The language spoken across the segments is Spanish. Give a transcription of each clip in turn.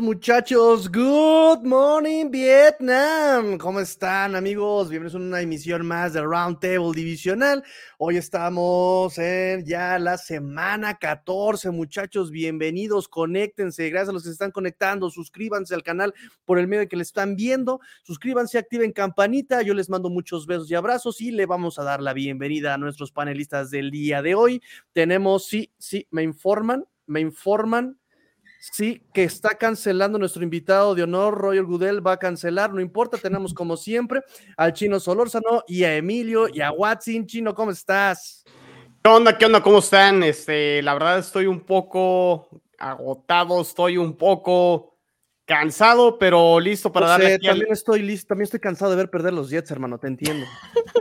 Muchachos, good morning Vietnam. ¿Cómo están amigos? Bienvenidos a una emisión más de Roundtable Divisional. Hoy estamos en ya la semana 14 muchachos, bienvenidos, conéctense, gracias a los que se están conectando, suscríbanse al canal por el medio de que le están viendo, suscríbanse, activen campanita, yo les mando muchos besos y abrazos y le vamos a dar la bienvenida a nuestros panelistas del día de hoy. Tenemos, sí, sí, me informan, me informan Sí, que está cancelando nuestro invitado de honor, Royal Gudel, va a cancelar, no importa, tenemos como siempre al Chino Solórzano y a Emilio y a Watson. Chino, ¿cómo estás? ¿Qué onda? ¿Qué onda? ¿Cómo están? Este, la verdad estoy un poco agotado, estoy un poco cansado, pero listo para darle. también estoy listo, también estoy cansado de ver perder los Jets, hermano, te entiendo.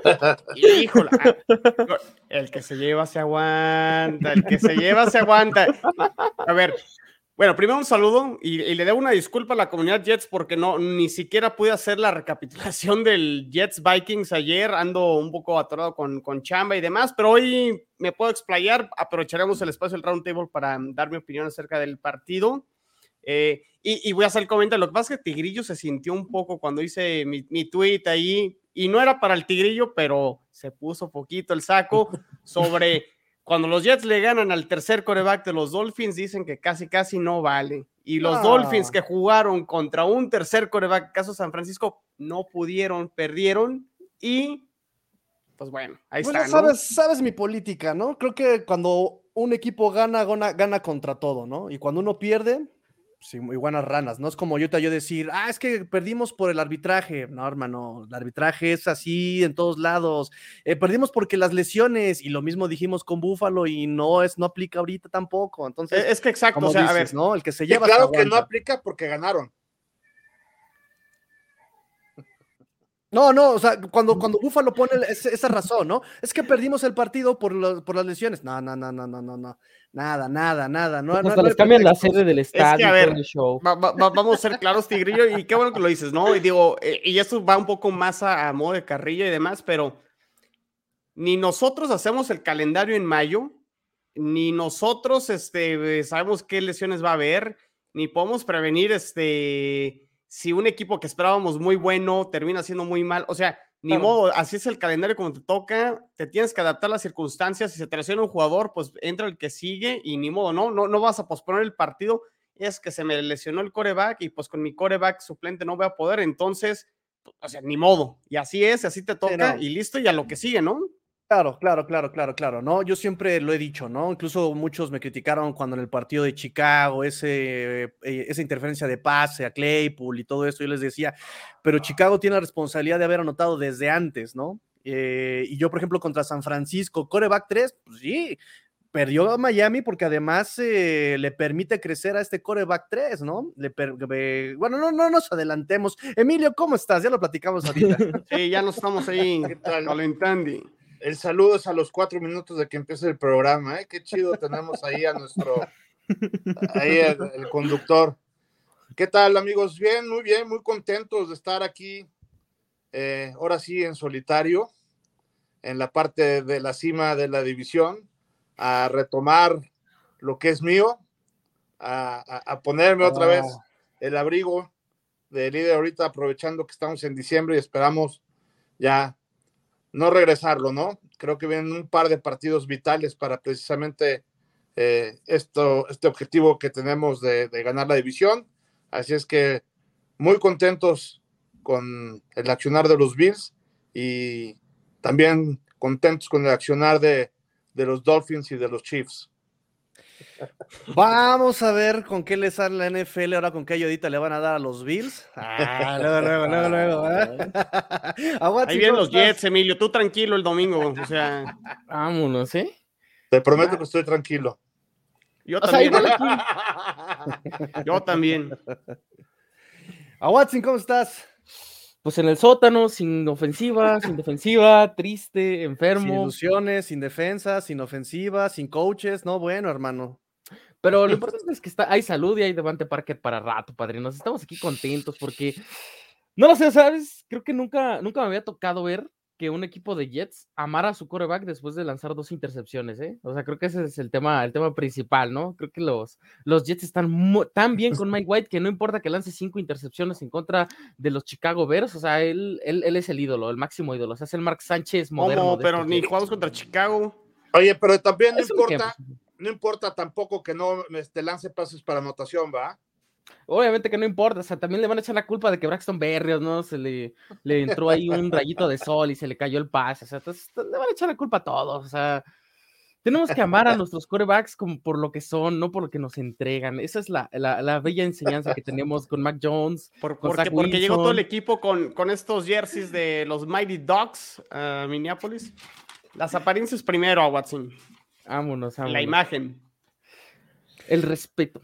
Híjole, ah, el que se lleva se aguanta, el que se lleva se aguanta. A ver, bueno, primero un saludo y, le debo una disculpa a la comunidad Jets porque no ni siquiera pude hacer la recapitulación del Jets Vikings ayer. Ando un poco atorado con, con chamba y demás, pero hoy me puedo explayar. Aprovecharemos el espacio del roundtable para dar mi opinión acerca del partido. Eh, y, voy a hacer el comentario. Lo que pasa es que Tigrillo se sintió un poco cuando hice mi, mi tweet ahí, y no era para el Tigrillo, pero se puso poquito el saco sobre cuando los Jets le ganan al tercer coreback de los Dolphins, dicen que casi, casi no vale. Y los Dolphins que jugaron contra un tercer coreback, caso San Francisco, no pudieron, perdieron. Y, pues bueno, ahí está. Sabes, sabes mi política, ¿no? Creo que cuando un equipo gana, gana, gana contra todo, ¿no? Y cuando uno pierde, sí, muy buenas ranas. No es como yo te yo decir, ah, es que perdimos por el arbitraje. No, hermano, el arbitraje es así en todos lados. Eh, perdimos porque las lesiones, y lo mismo dijimos con Búfalo, y no es, no aplica ahorita tampoco. Entonces, es que exacto, o sea, a ver, ¿no? El que se lleva. Claro que no aplica porque ganaron. No, no, o sea, cuando, cuando Búfalo pone esa razón, ¿no? Es que perdimos el partido por, por las lesiones. No, no, no, no, no, no, no. Nada, nada, nada. No, no, les cambian la sede del estadio. show. vamos a ser claros, Tigrillo, y qué bueno que lo dices, ¿no? Y digo, eh, y esto va un poco más a, modo de carrilla y demás, pero ni nosotros hacemos el calendario en mayo, ni nosotros este, sabemos qué lesiones va a haber, ni podemos prevenir este si un equipo que esperábamos muy bueno termina siendo muy mal, o sea, ni modo, así es el calendario como te toca, te tienes que adaptar a las circunstancias, si se te lesiona un jugador, pues entra el que sigue y ni modo, no, no, no vas a posponer el partido, es que se me lesionó el coreback y pues con mi coreback suplente no voy a poder, entonces, o sea, ni modo, y así es, así te toca y listo y a lo que sigue, ¿no? Claro, claro, claro, claro, claro, ¿no? Yo siempre lo he dicho, ¿no? Incluso muchos me criticaron cuando en el partido de Chicago, ese, eh, esa interferencia de pase a Claypool y todo esto, yo les decía, pero Chicago tiene la responsabilidad de haber anotado desde antes, ¿no? Eh, y yo, por ejemplo, contra San Francisco, coreback 3, pues sí, perdió a Miami porque además eh, le permite crecer a este coreback 3, ¿no? Le bueno, no, no nos adelantemos. Emilio, ¿cómo estás? Ya lo platicamos ahorita. Sí, ya nos estamos ahí calentando el saludo es a los cuatro minutos de que empiece el programa, ¿eh? Qué chido tenemos ahí a nuestro, ahí el, conductor. ¿Qué tal, amigos? Bien, muy bien, muy contentos de estar aquí, eh, ahora sí, en solitario, en la parte de la cima de la división, a retomar lo que es mío, a, ponerme otra vez ah. el abrigo de líder ahorita, aprovechando que estamos en diciembre y esperamos ya no regresarlo, ¿no? Creo que vienen un par de partidos vitales para precisamente eh, esto, este objetivo que tenemos de, ganar la división. Así es que muy contentos con el accionar de los Bills y también contentos con el accionar de, de los Dolphins y de los Chiefs. Vamos a ver con qué le sale la NFL ahora, con qué ayudita le van a dar a los Bills. Ah, luego, luego, luego, luego. ¿eh? Ahí vienen los Jets, Emilio. Tú tranquilo el domingo. O sea, vámonos, ¿eh? Te prometo que estoy tranquilo. Yo también. Yo también. A Watson, ¿cómo estás? Pues en el sótano, sin ofensiva, sin defensiva, triste, enfermo. Sin ilusiones, sin defensa, sin ofensiva, sin coaches. No, bueno, hermano. Pero lo importante es que está, hay salud y hay Devante Parker para rato, padrinos. Estamos aquí contentos porque, no lo sé, ¿sabes? Creo que nunca, nunca me había tocado ver que un equipo de Jets amara a su coreback después de lanzar dos intercepciones, ¿eh? O sea, creo que ese es el tema, el tema principal, ¿no? Creo que los, los Jets están tan bien con Mike White que no importa que lance cinco intercepciones en contra de los Chicago Bears, o sea, él, él, es el ídolo, el máximo ídolo, o sea, es el Mark Sánchez moderno. pero este ni jugamos contra Chicago. Oye, pero también no importa, no importa tampoco que no este, lance pases para anotación, ¿va? Obviamente que no importa, o sea, también le van a echar la culpa de que Braxton Berrios, ¿no? Se le, le entró ahí un rayito de sol y se le cayó el pase, o sea, entonces le van a echar la culpa a todos, o sea, tenemos que amar a nuestros corebacks como por lo que son, no por lo que nos entregan. Esa es la, la, bella enseñanza que tenemos con Mac Jones. Por, porque, porque llegó todo el equipo con, con estos jerseys de los Mighty Dogs, uh, Minneapolis. Las apariencias primero a Watson. Vámonos, vámonos. La imagen. El respeto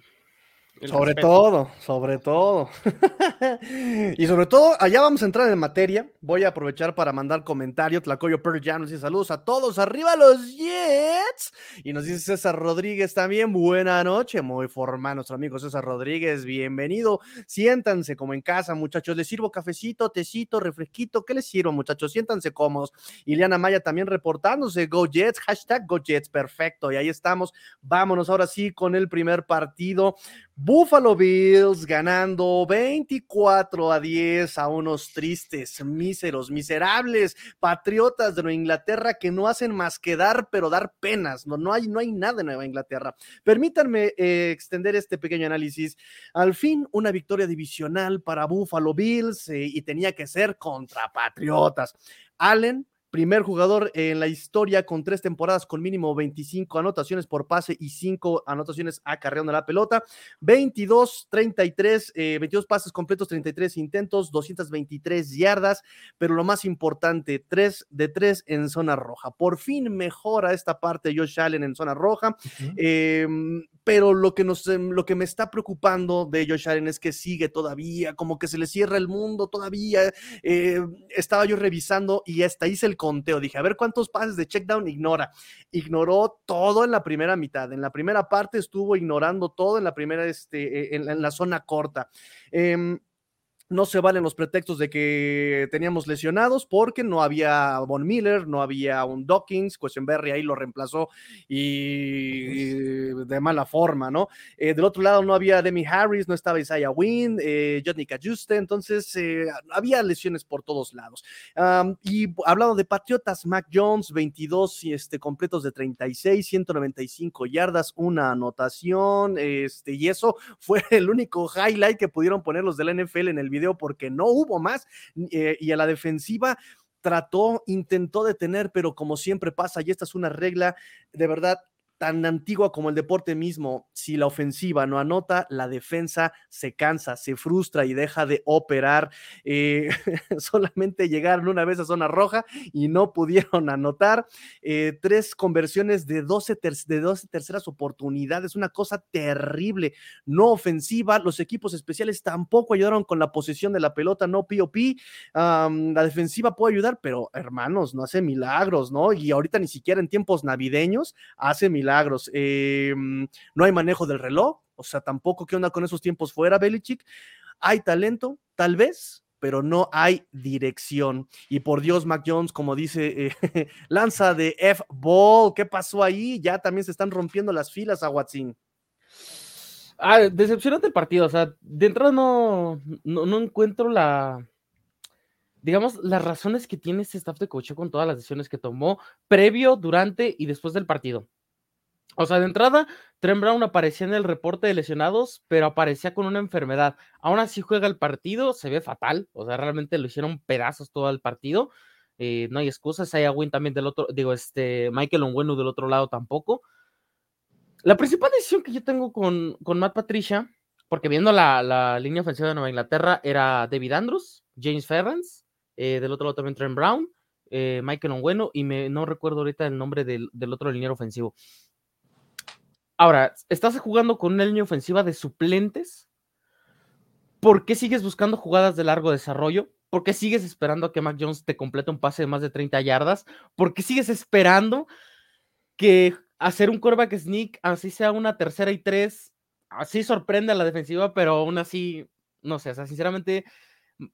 sobre todo, sobre todo. y sobre todo, allá vamos a entrar en materia. Voy a aprovechar para mandar comentario. Tlacoyo Per ya nos dice saludos a todos. Arriba los Jets. Y nos dice César Rodríguez también. Buena noche. Muy formal nuestro amigo César Rodríguez. Bienvenido. Siéntanse como en casa, muchachos. Les sirvo cafecito, tecito, refresquito. ¿Qué les sirvo, muchachos? Siéntanse cómodos. Ileana Maya también reportándose. Go Jets. Hashtag Go Jets. Perfecto. Y ahí estamos. Vámonos ahora sí con el primer partido. Buffalo Bills ganando 24 a 10 a unos tristes, míseros, miserables patriotas de Nueva Inglaterra que no hacen más que dar, pero dar penas. No, no, hay, no hay nada en Nueva Inglaterra. Permítanme eh, extender este pequeño análisis. Al fin, una victoria divisional para Buffalo Bills eh, y tenía que ser contra Patriotas. Allen primer jugador en la historia con tres temporadas con mínimo 25 anotaciones por pase y cinco anotaciones acarreando la pelota. 22, 33, 22 pases completos, 33 intentos, 223 yardas, pero lo más importante, 3 de 3 en zona roja. Por fin mejora esta parte Josh Allen en zona roja pero lo que, nos, em, lo que me está preocupando de Josh Allen es que sigue todavía, como que se le cierra el mundo todavía. Eh, estaba yo revisando y hasta hice el conteo. Dije, a ver cuántos pases de checkdown ignora. Ignoró todo en la primera mitad. En la primera parte estuvo ignorando todo en la primera, este, e, en, la zona corta. Em, no se valen los pretextos de que teníamos lesionados porque no había Von Miller, no había un Dawkins, Berry ahí lo reemplazó y, de mala forma, ¿no? Eh, del otro lado no había Demi Harris, no estaba Isaiah Wynn, eh, Johnny Cajuste, entonces eh, había lesiones por todos lados. y hablando de Patriotas, Mac Jones, 22 este, completos de 36, 195 yardas, una anotación, este, y eso fue el único highlight que pudieron poner los del NFL en el video porque no hubo más eh, y a la defensiva trató, intentó detener, pero como siempre pasa, y esta es una regla de verdad tan antigua como el deporte mismo, si la ofensiva no anota, la defensa se cansa, se frustra y deja de operar. Eh, solamente llegaron una vez a zona roja y no pudieron anotar. Eh, tres conversiones de 12, de 12 terceras oportunidades, una cosa terrible, no ofensiva. Los equipos especiales tampoco ayudaron con la posesión de la pelota, no POP. la defensiva puede ayudar, pero hermanos, no hace milagros, ¿no? Y ahorita ni siquiera en tiempos navideños hace milagros milagros. Em, no hay manejo del reloj, o sea, tampoco qué onda con esos tiempos fuera, Belichick. Hay talento, tal vez, pero no hay dirección. Y por Dios, Mac Jones, como dice, eh, lanza de F-Ball. ¿Qué pasó ahí? Ya también se están rompiendo las filas a Watson. Ah, decepcionante el partido. O sea, de entrada no, no, encuentro la. Digamos, las razones que tiene este staff de coche con todas las decisiones que tomó previo, durante y después del partido. O sea, de entrada, Trent Brown aparecía en el reporte de lesionados, pero aparecía con una enfermedad. Aún así juega el partido, se ve fatal. O sea, realmente lo hicieron pedazos todo el partido. Eh, no hay excusas. Hay Win también del otro, digo, este, Michael Onwenu del otro lado tampoco. La principal decisión que yo tengo con, con Matt Patricia, porque viendo la, línea ofensiva de Nueva Inglaterra, era David Andrews, James Ferrens, eh, del otro lado también Trent Brown, eh, Michael Onwenu, y me, no recuerdo ahorita el nombre del, del otro liniero ofensivo. Ahora, estás jugando con una línea ofensiva de suplentes. ¿Por qué sigues buscando jugadas de largo desarrollo? ¿Por qué sigues esperando a que Mac Jones te complete un pase de más de 30 yardas? ¿Por qué sigues esperando que hacer un quarterback sneak, así sea una tercera y tres, así sorprende a la defensiva, pero aún así, no sé, o sea, sinceramente,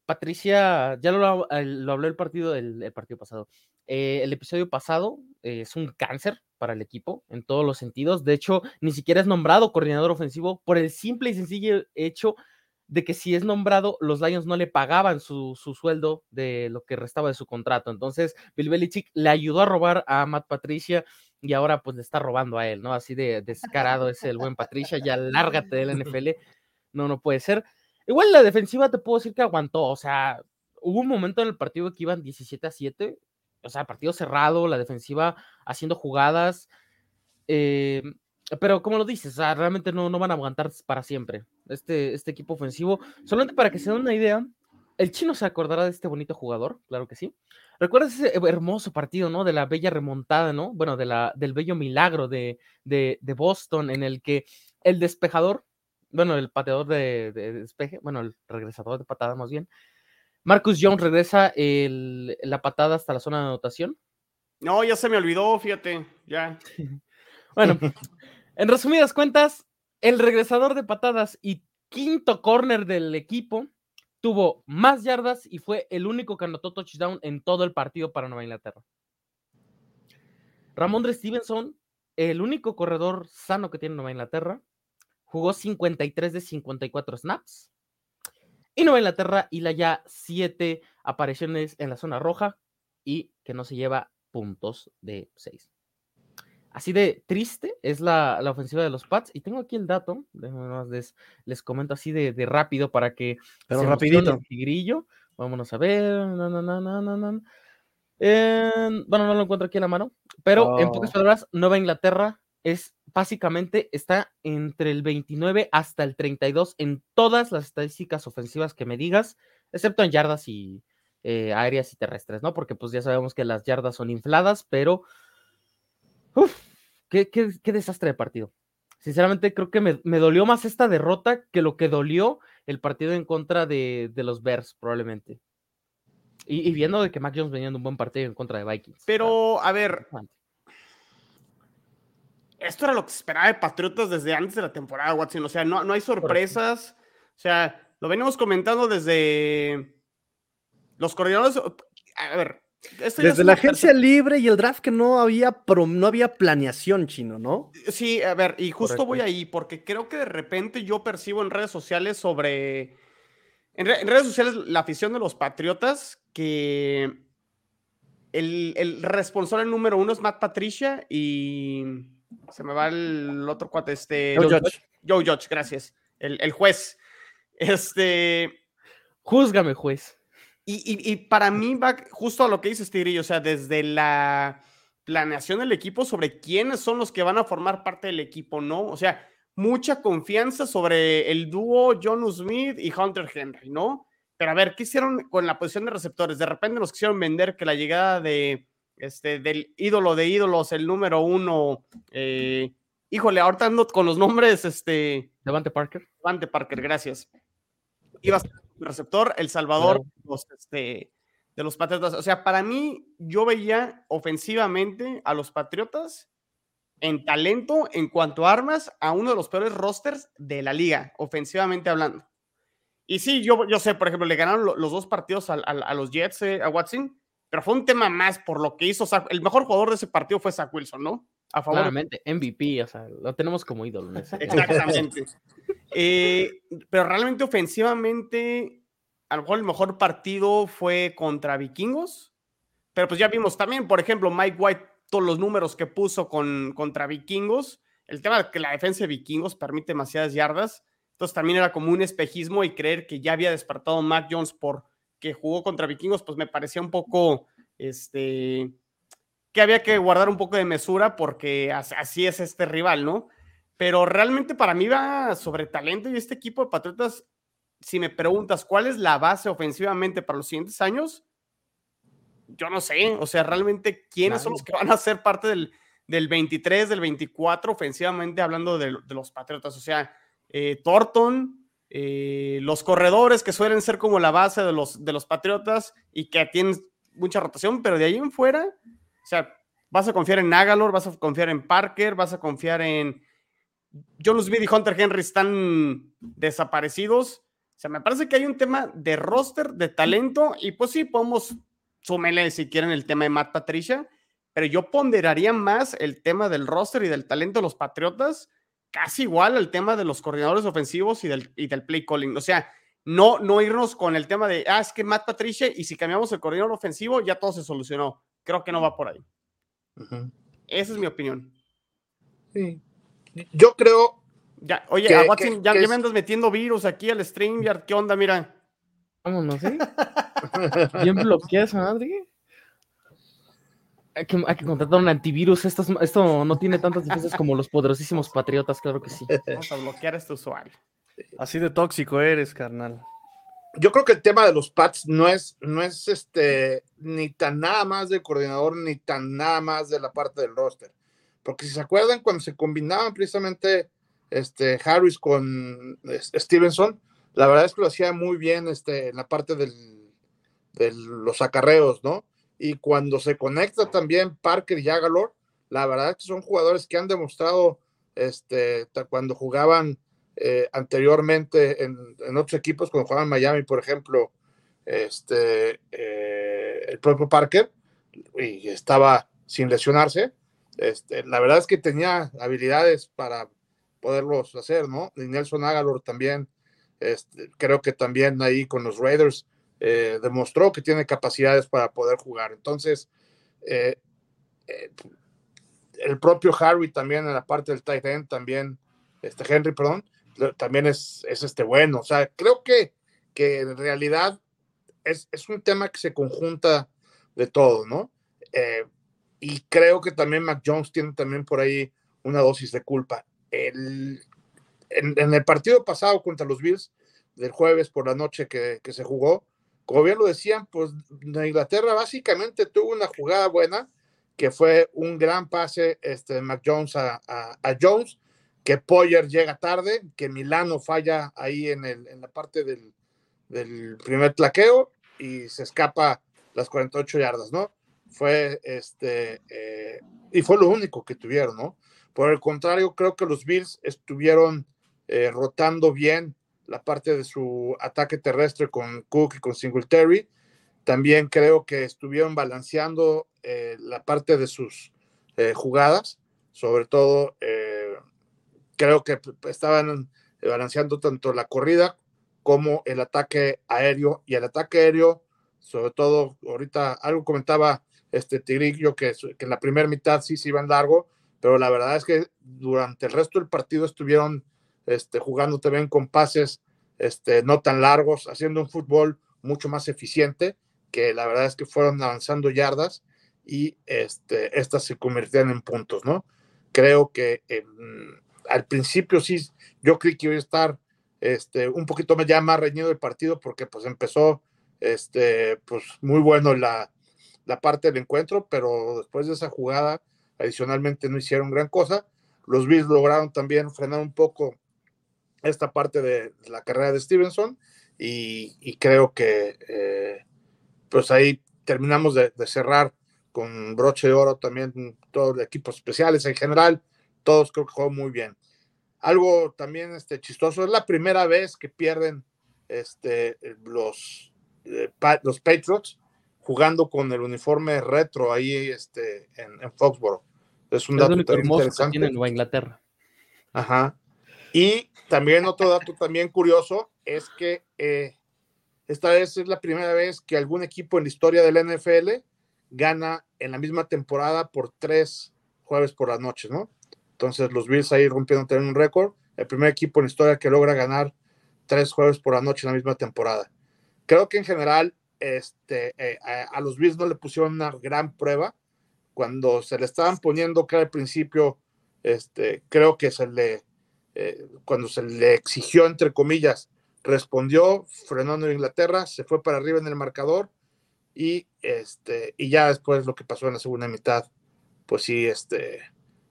Patricia, ya lo, lo habló el partido, el, partido pasado. Eh, el episodio pasado eh, es un cáncer para el equipo en todos los sentidos. De hecho, ni siquiera es nombrado coordinador ofensivo por el simple y sencillo hecho de que si es nombrado, los Lions no le pagaban su, sueldo de lo que restaba de su contrato. Entonces, Bill Belichick le ayudó a robar a Matt Patricia y ahora pues le está robando a él, ¿no? Así de descarado es el buen Patricia, ya lárgate del NFL. No, no puede ser. Igual la defensiva te puedo decir que aguantó, o sea, hubo un momento en el partido que iban 17 a 7, o sea, partido cerrado, la defensiva haciendo jugadas. Eh, pero como lo dices, realmente no, no van a aguantar para siempre este, este equipo ofensivo. Solamente para que se den una idea, el chino se acordará de este bonito jugador, claro que sí. ¿Recuerdas ese hermoso partido, ¿no? De la bella remontada, ¿no? Bueno, de la, del bello milagro de, de, Boston, en el que el despejador, bueno, el pateador de, despeje, bueno, el regresador de patada más bien, Marcus Jones regresa la patada hasta la zona de anotación. No, ya se me olvidó, fíjate, ya. bueno, en resumidas cuentas, el regresador de patadas y quinto corner del equipo tuvo más yardas y fue el único que anotó touchdown en todo el partido para Nueva Inglaterra. Ramondre Stevenson, el único corredor sano que tiene Nueva Inglaterra, jugó 53 de 54 snaps. Y Nueva Inglaterra hila ya 7 apariciones en la zona roja y que no se lleva puntos de 6. Así de triste es la, ofensiva de los Pats. Y tengo aquí el dato, les, les comento así de, rápido para que... Pero rapidito. Tigrillo. Vámonos a ver. No, no, no, no, no, bueno, no lo encuentro aquí en la mano. Pero en pocas oh. palabras, Nueva Inglaterra es básicamente está entre el 29 hasta el 32 en todas las estadísticas ofensivas que me digas, excepto en yardas y eh, aéreas y terrestres, ¿no? Porque pues ya sabemos que las yardas son infladas, pero Uf, qué, desastre de partido. Sinceramente, creo que me, dolió más esta derrota que lo que dolió el partido en contra de, los Bears, probablemente. Y, viendo de que Mac Jones venía en un buen partido en contra de Vikings. Pero, a ver. Esto era lo que se esperaba de Patriotas desde antes de la temporada, Watson. O sea, no, no hay sorpresas. O sea, lo venimos comentando desde los coordinadores. A ver, desde la agencia libre y el draft que no había, no había planeación chino, ¿no? Sí, a ver, y justo voy ahí, porque creo que de repente yo percibo en redes sociales sobre. En, redes sociales la afición de los Patriotas que el, responsable número uno es Matt Patricia y se me va el otro cuate, este. Joe Judge. Joe Judge, gracias. El, el juez. Este. Júzgame, juez. Y, para mí va justo a lo que dices, Tigrillo, o sea, desde la planeación del equipo sobre quiénes son los que van a formar parte del equipo, ¿no? O sea, mucha confianza sobre el dúo John Smith y Hunter Henry, ¿no? Pero a ver, ¿qué hicieron con la posición de receptores? De repente nos quisieron vender que la llegada de este del ídolo de ídolos, el número uno, eh, híjole, ahorita ando con los nombres, este. Devante Parker. Devante Parker, gracias. Iba a ser receptor, El Salvador los, este, de los Patriotas. O sea, para mí, yo veía ofensivamente a los Patriotas en talento, en cuanto a armas, a uno de los peores rosters de la liga, ofensivamente hablando. Y sí, yo, yo sé, por ejemplo, le ganaron los dos partidos a, los Jets, eh, a Watson, pero fue un tema más por lo que hizo. el mejor jugador de ese partido fue Zach Wilson, ¿no? A favor. Claramente, MVP, o sea, lo tenemos como ídolo. Exactamente. Eh, pero realmente ofensivamente, a lo mejor el mejor partido fue contra Vikingos. Pero pues ya vimos también, por ejemplo, Mike White, todos los números que puso con, contra Vikingos. El tema de que la defensa de Vikingos permite demasiadas yardas. Entonces también era como un espejismo y creer que ya había despertado Mac Jones por que jugó contra Vikingos, pues me parecía un poco, este, que había que guardar un poco de mesura porque así es este rival, ¿no? Pero realmente para mí va sobre talento y este equipo de Patriotas, si me preguntas cuál es la base ofensivamente para los siguientes años, yo no sé, o sea, realmente quiénes son los que van a ser parte del, del 23, del 24 ofensivamente hablando de, los Patriotas, o sea, eh, Thornton, eh, los corredores que suelen ser como la base de los, de los Patriotas y que tienen mucha rotación, pero de ahí en fuera, o sea, vas a confiar en Nagalor, vas a confiar en Parker, vas a confiar en John Smith y Hunter Henry están desaparecidos. O sea, me parece que hay un tema de roster, de talento, y pues sí, podemos súmenle si quieren el tema de Matt Patricia, pero yo ponderaría más el tema del roster y del talento de los Patriotas, casi igual al tema de los coordinadores ofensivos y del, y del play calling. O sea, no, no irnos con el tema de, ah, es que Matt Patricia, y si cambiamos el coordinador ofensivo, ya todo se solucionó. Creo que no va por ahí. Esa es mi opinión. Sí. Yo creo. Ya, oye, a Watson, ya, me andas metiendo virus aquí al StreamYard. ¿Qué onda? Mira. Vámonos, ¿eh? Bien bloqueas, madre. Hay que, hay que, contratar un antivirus. Esto, esto no tiene tantas defensas como los poderosísimos patriotas, claro que sí. Vamos a bloquear a este usuario. Así de tóxico eres, carnal. Yo creo que el tema de los Pats no es, no es este, ni tan nada más del coordinador, ni tan nada más de la parte del roster. Porque si se acuerdan, cuando se combinaban precisamente este, Harris con Stevenson, la verdad es que lo hacía muy bien este, en la parte del, de los acarreos, ¿no? Y cuando se conecta también Parker y Agalor, la verdad es que son jugadores que han demostrado este, cuando jugaban eh, anteriormente en, otros equipos, cuando jugaban en Miami, por ejemplo, este, eh, el propio Parker, y estaba sin lesionarse, este, la verdad es que tenía habilidades para poderlos hacer, ¿no? Y Nelson Agalor también, este, creo que también ahí con los Raiders eh, demostró que tiene capacidades para poder jugar. Entonces, el propio Harry también en la parte del tight end, también, este Henry, perdón, también es, es este bueno. O sea, creo que, que en realidad es, es un tema que se conjunta de todo, ¿no? Eh, y creo que también Mac Jones tiene también por ahí una dosis de culpa. El, en, el partido pasado contra los Bills, del jueves por la noche que, que, se jugó, como bien lo decían, pues Inglaterra básicamente tuvo una jugada buena, que fue un gran pase este, de Mac Jones a, a, a Jones, que Poyer llega tarde, que Milano falla ahí en, el, en la parte del, del, primer tlaqueo y se escapa las 48 yardas, ¿no? Fue este, eh, y fue lo único que tuvieron, ¿no? Por el contrario, creo que los Bills estuvieron eh, rotando bien la parte de su ataque terrestre con Cook y con Singletary. También creo que estuvieron balanceando eh, la parte de sus jugadas, sobre todo creo que estaban balanceando tanto la corrida como el ataque aéreo y el ataque aéreo, sobre todo ahorita algo comentaba este Tigrillo que, que en la primera mitad sí se iban largo, pero la verdad es que durante el resto del partido estuvieron este, jugando también con pases este, no tan largos, haciendo un fútbol mucho más eficiente, que la verdad es que fueron avanzando yardas y este, estas se convertían en puntos, ¿no? Creo que al principio sí, yo creí que iba a estar este, un poquito ya más reñido el partido porque pues empezó este, pues muy bueno la, la parte del encuentro, pero después de esa jugada adicionalmente no hicieron gran cosa. Los Bills lograron también frenar un poco esta parte de la carrera de Stevenson y, creo que eh, pues ahí terminamos de, de, cerrar con broche de oro también todos los equipos especiales en general todos creo que jugó muy bien. Algo también este, chistoso, es la primera vez que pierden este, los, eh, los Patriots jugando con el uniforme retro ahí este, en, en Foxborough. Es un dato interesante. en Nueva Inglaterra. Ajá. Y también otro dato también curioso es que eh, esta vez es la primera vez que algún equipo en la historia del NFL gana en la misma temporada por tres jueves por las noches, ¿no? Entonces los Bills ahí rompiendo también un récord. El primer equipo en historia que logra ganar tres jueves por la noche en la misma temporada. Creo que en general este, eh, a, los Bills no le pusieron una gran prueba. Cuando se le estaban poniendo que al principio, este, creo que se le, eh, cuando se le exigió, entre comillas, respondió, frenando en Inglaterra, se fue para arriba en el marcador y, este, y ya después lo que pasó en la segunda mitad, pues sí, este,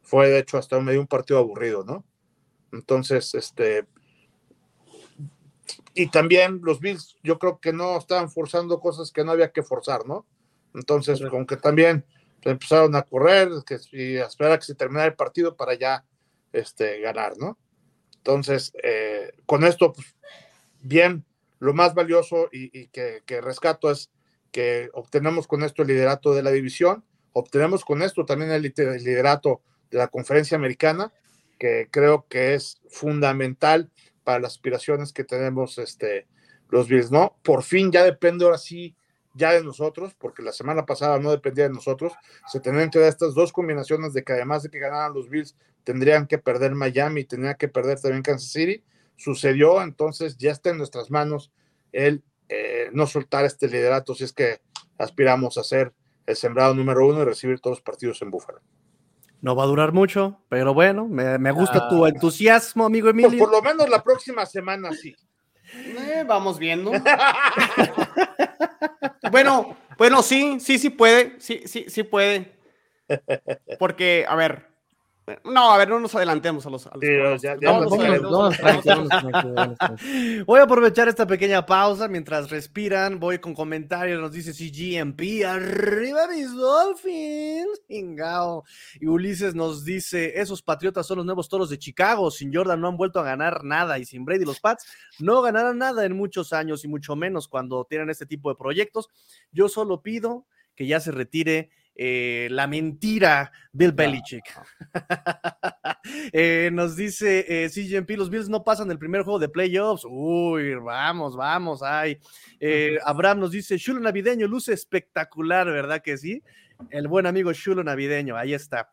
fue de hecho hasta medio un partido aburrido, ¿no? Entonces, este, y también los Bills, yo creo que no estaban forzando cosas que no había que forzar, ¿no? Entonces, como que también empezaron a correr que, y a esperar a que se terminara el partido para ya este, ganar, ¿no? Entonces, eh, con esto, pues, bien lo más valioso y, que, rescato es que obtenemos con esto el liderato de la división, obtenemos con esto también el liderato de la conferencia americana, que creo que es fundamental para las aspiraciones que tenemos este, los Bills, ¿no? Por fin ya depende ahora sí ya de nosotros, porque la semana pasada no dependía de nosotros, se tenían que dar estas dos combinaciones de que además de que ganaran los Bills, tendrían que perder Miami, tendrían que perder también Kansas City. Sucedió, entonces ya está en nuestras manos el eh, no soltar este liderato si es que aspiramos a ser el sembrado número uno y recibir todos los partidos en Búfalo. No va a durar mucho, pero bueno, me, gusta tu ah. entusiasmo, amigo pues Emilio. por lo menos la próxima semana sí. Eh, vamos viendo. bueno, bueno, sí, sí, sí puede, sí, sí, sí puede. Porque, a ver, no, a ver, no nos adelantemos a los. Voy a aprovechar esta pequeña pausa mientras respiran. Voy con comentarios. Nos dice CGMP. Arriba mis Dolphins. Ingao. Y Ulises nos dice: Esos patriotas son los nuevos toros de Chicago. Sin Jordan no han vuelto a ganar nada. Y sin Brady, los Pats no ganarán nada en muchos años y mucho menos cuando tienen este tipo de proyectos. Yo solo pido que ya se retire eh, la mentira Bill Belichick. Eh, nos dice eh, CGMP, los Bills no pasan el primer juego de playoffs. Uy, vamos, vamos, ay. Eh, Abraham nos dice, Chulo navideño, luce espectacular, ¿verdad que sí? El buen amigo Chulo navideño, ahí está.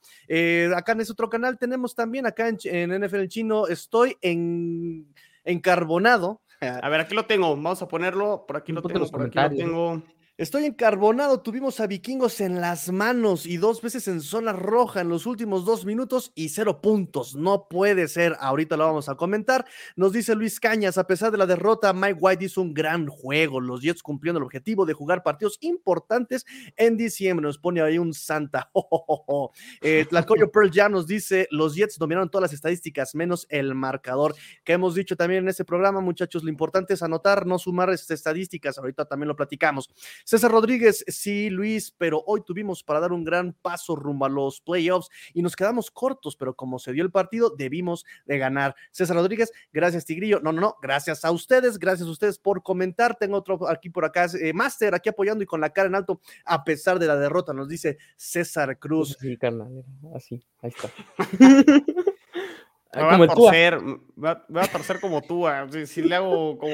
acá en ese otro canal tenemos también, acá en, en NFL chino, estoy en encarbonado. A ver, aquí lo tengo, vamos a ponerlo, por aquí lo tengo, por aquí lo tengo. Estoy encarbonado, tuvimos a vikingos en las manos y dos veces en zona roja en los últimos dos minutos y cero puntos. No puede ser, ahorita lo vamos a comentar. Nos dice Luis Cañas, a pesar de la derrota, Mike White hizo un gran juego. Los Jets cumplieron el objetivo de jugar partidos importantes en diciembre. Nos pone ahí un santa. eh, Tlacoyo Pearl ya nos dice, los Jets dominaron todas las estadísticas menos el marcador. Que hemos dicho también en este programa, muchachos, lo importante es anotar, no sumar estas estadísticas. Ahorita también lo platicamos. César Rodríguez, sí, Luis, pero hoy tuvimos para dar un gran paso rumbo a los playoffs y nos quedamos cortos, pero como se dio el partido, debimos de ganar. César Rodríguez, gracias, Tigrillo. No, no, no, gracias a ustedes, gracias a ustedes por comentar. Tengo otro aquí por acá, eh, Master, aquí apoyando y con la cara en alto, a pesar de la derrota, nos dice César Cruz. Sí, carnal, así, ahí está. voy, a torcer, voy, a, torcer como tú, si, le hago como,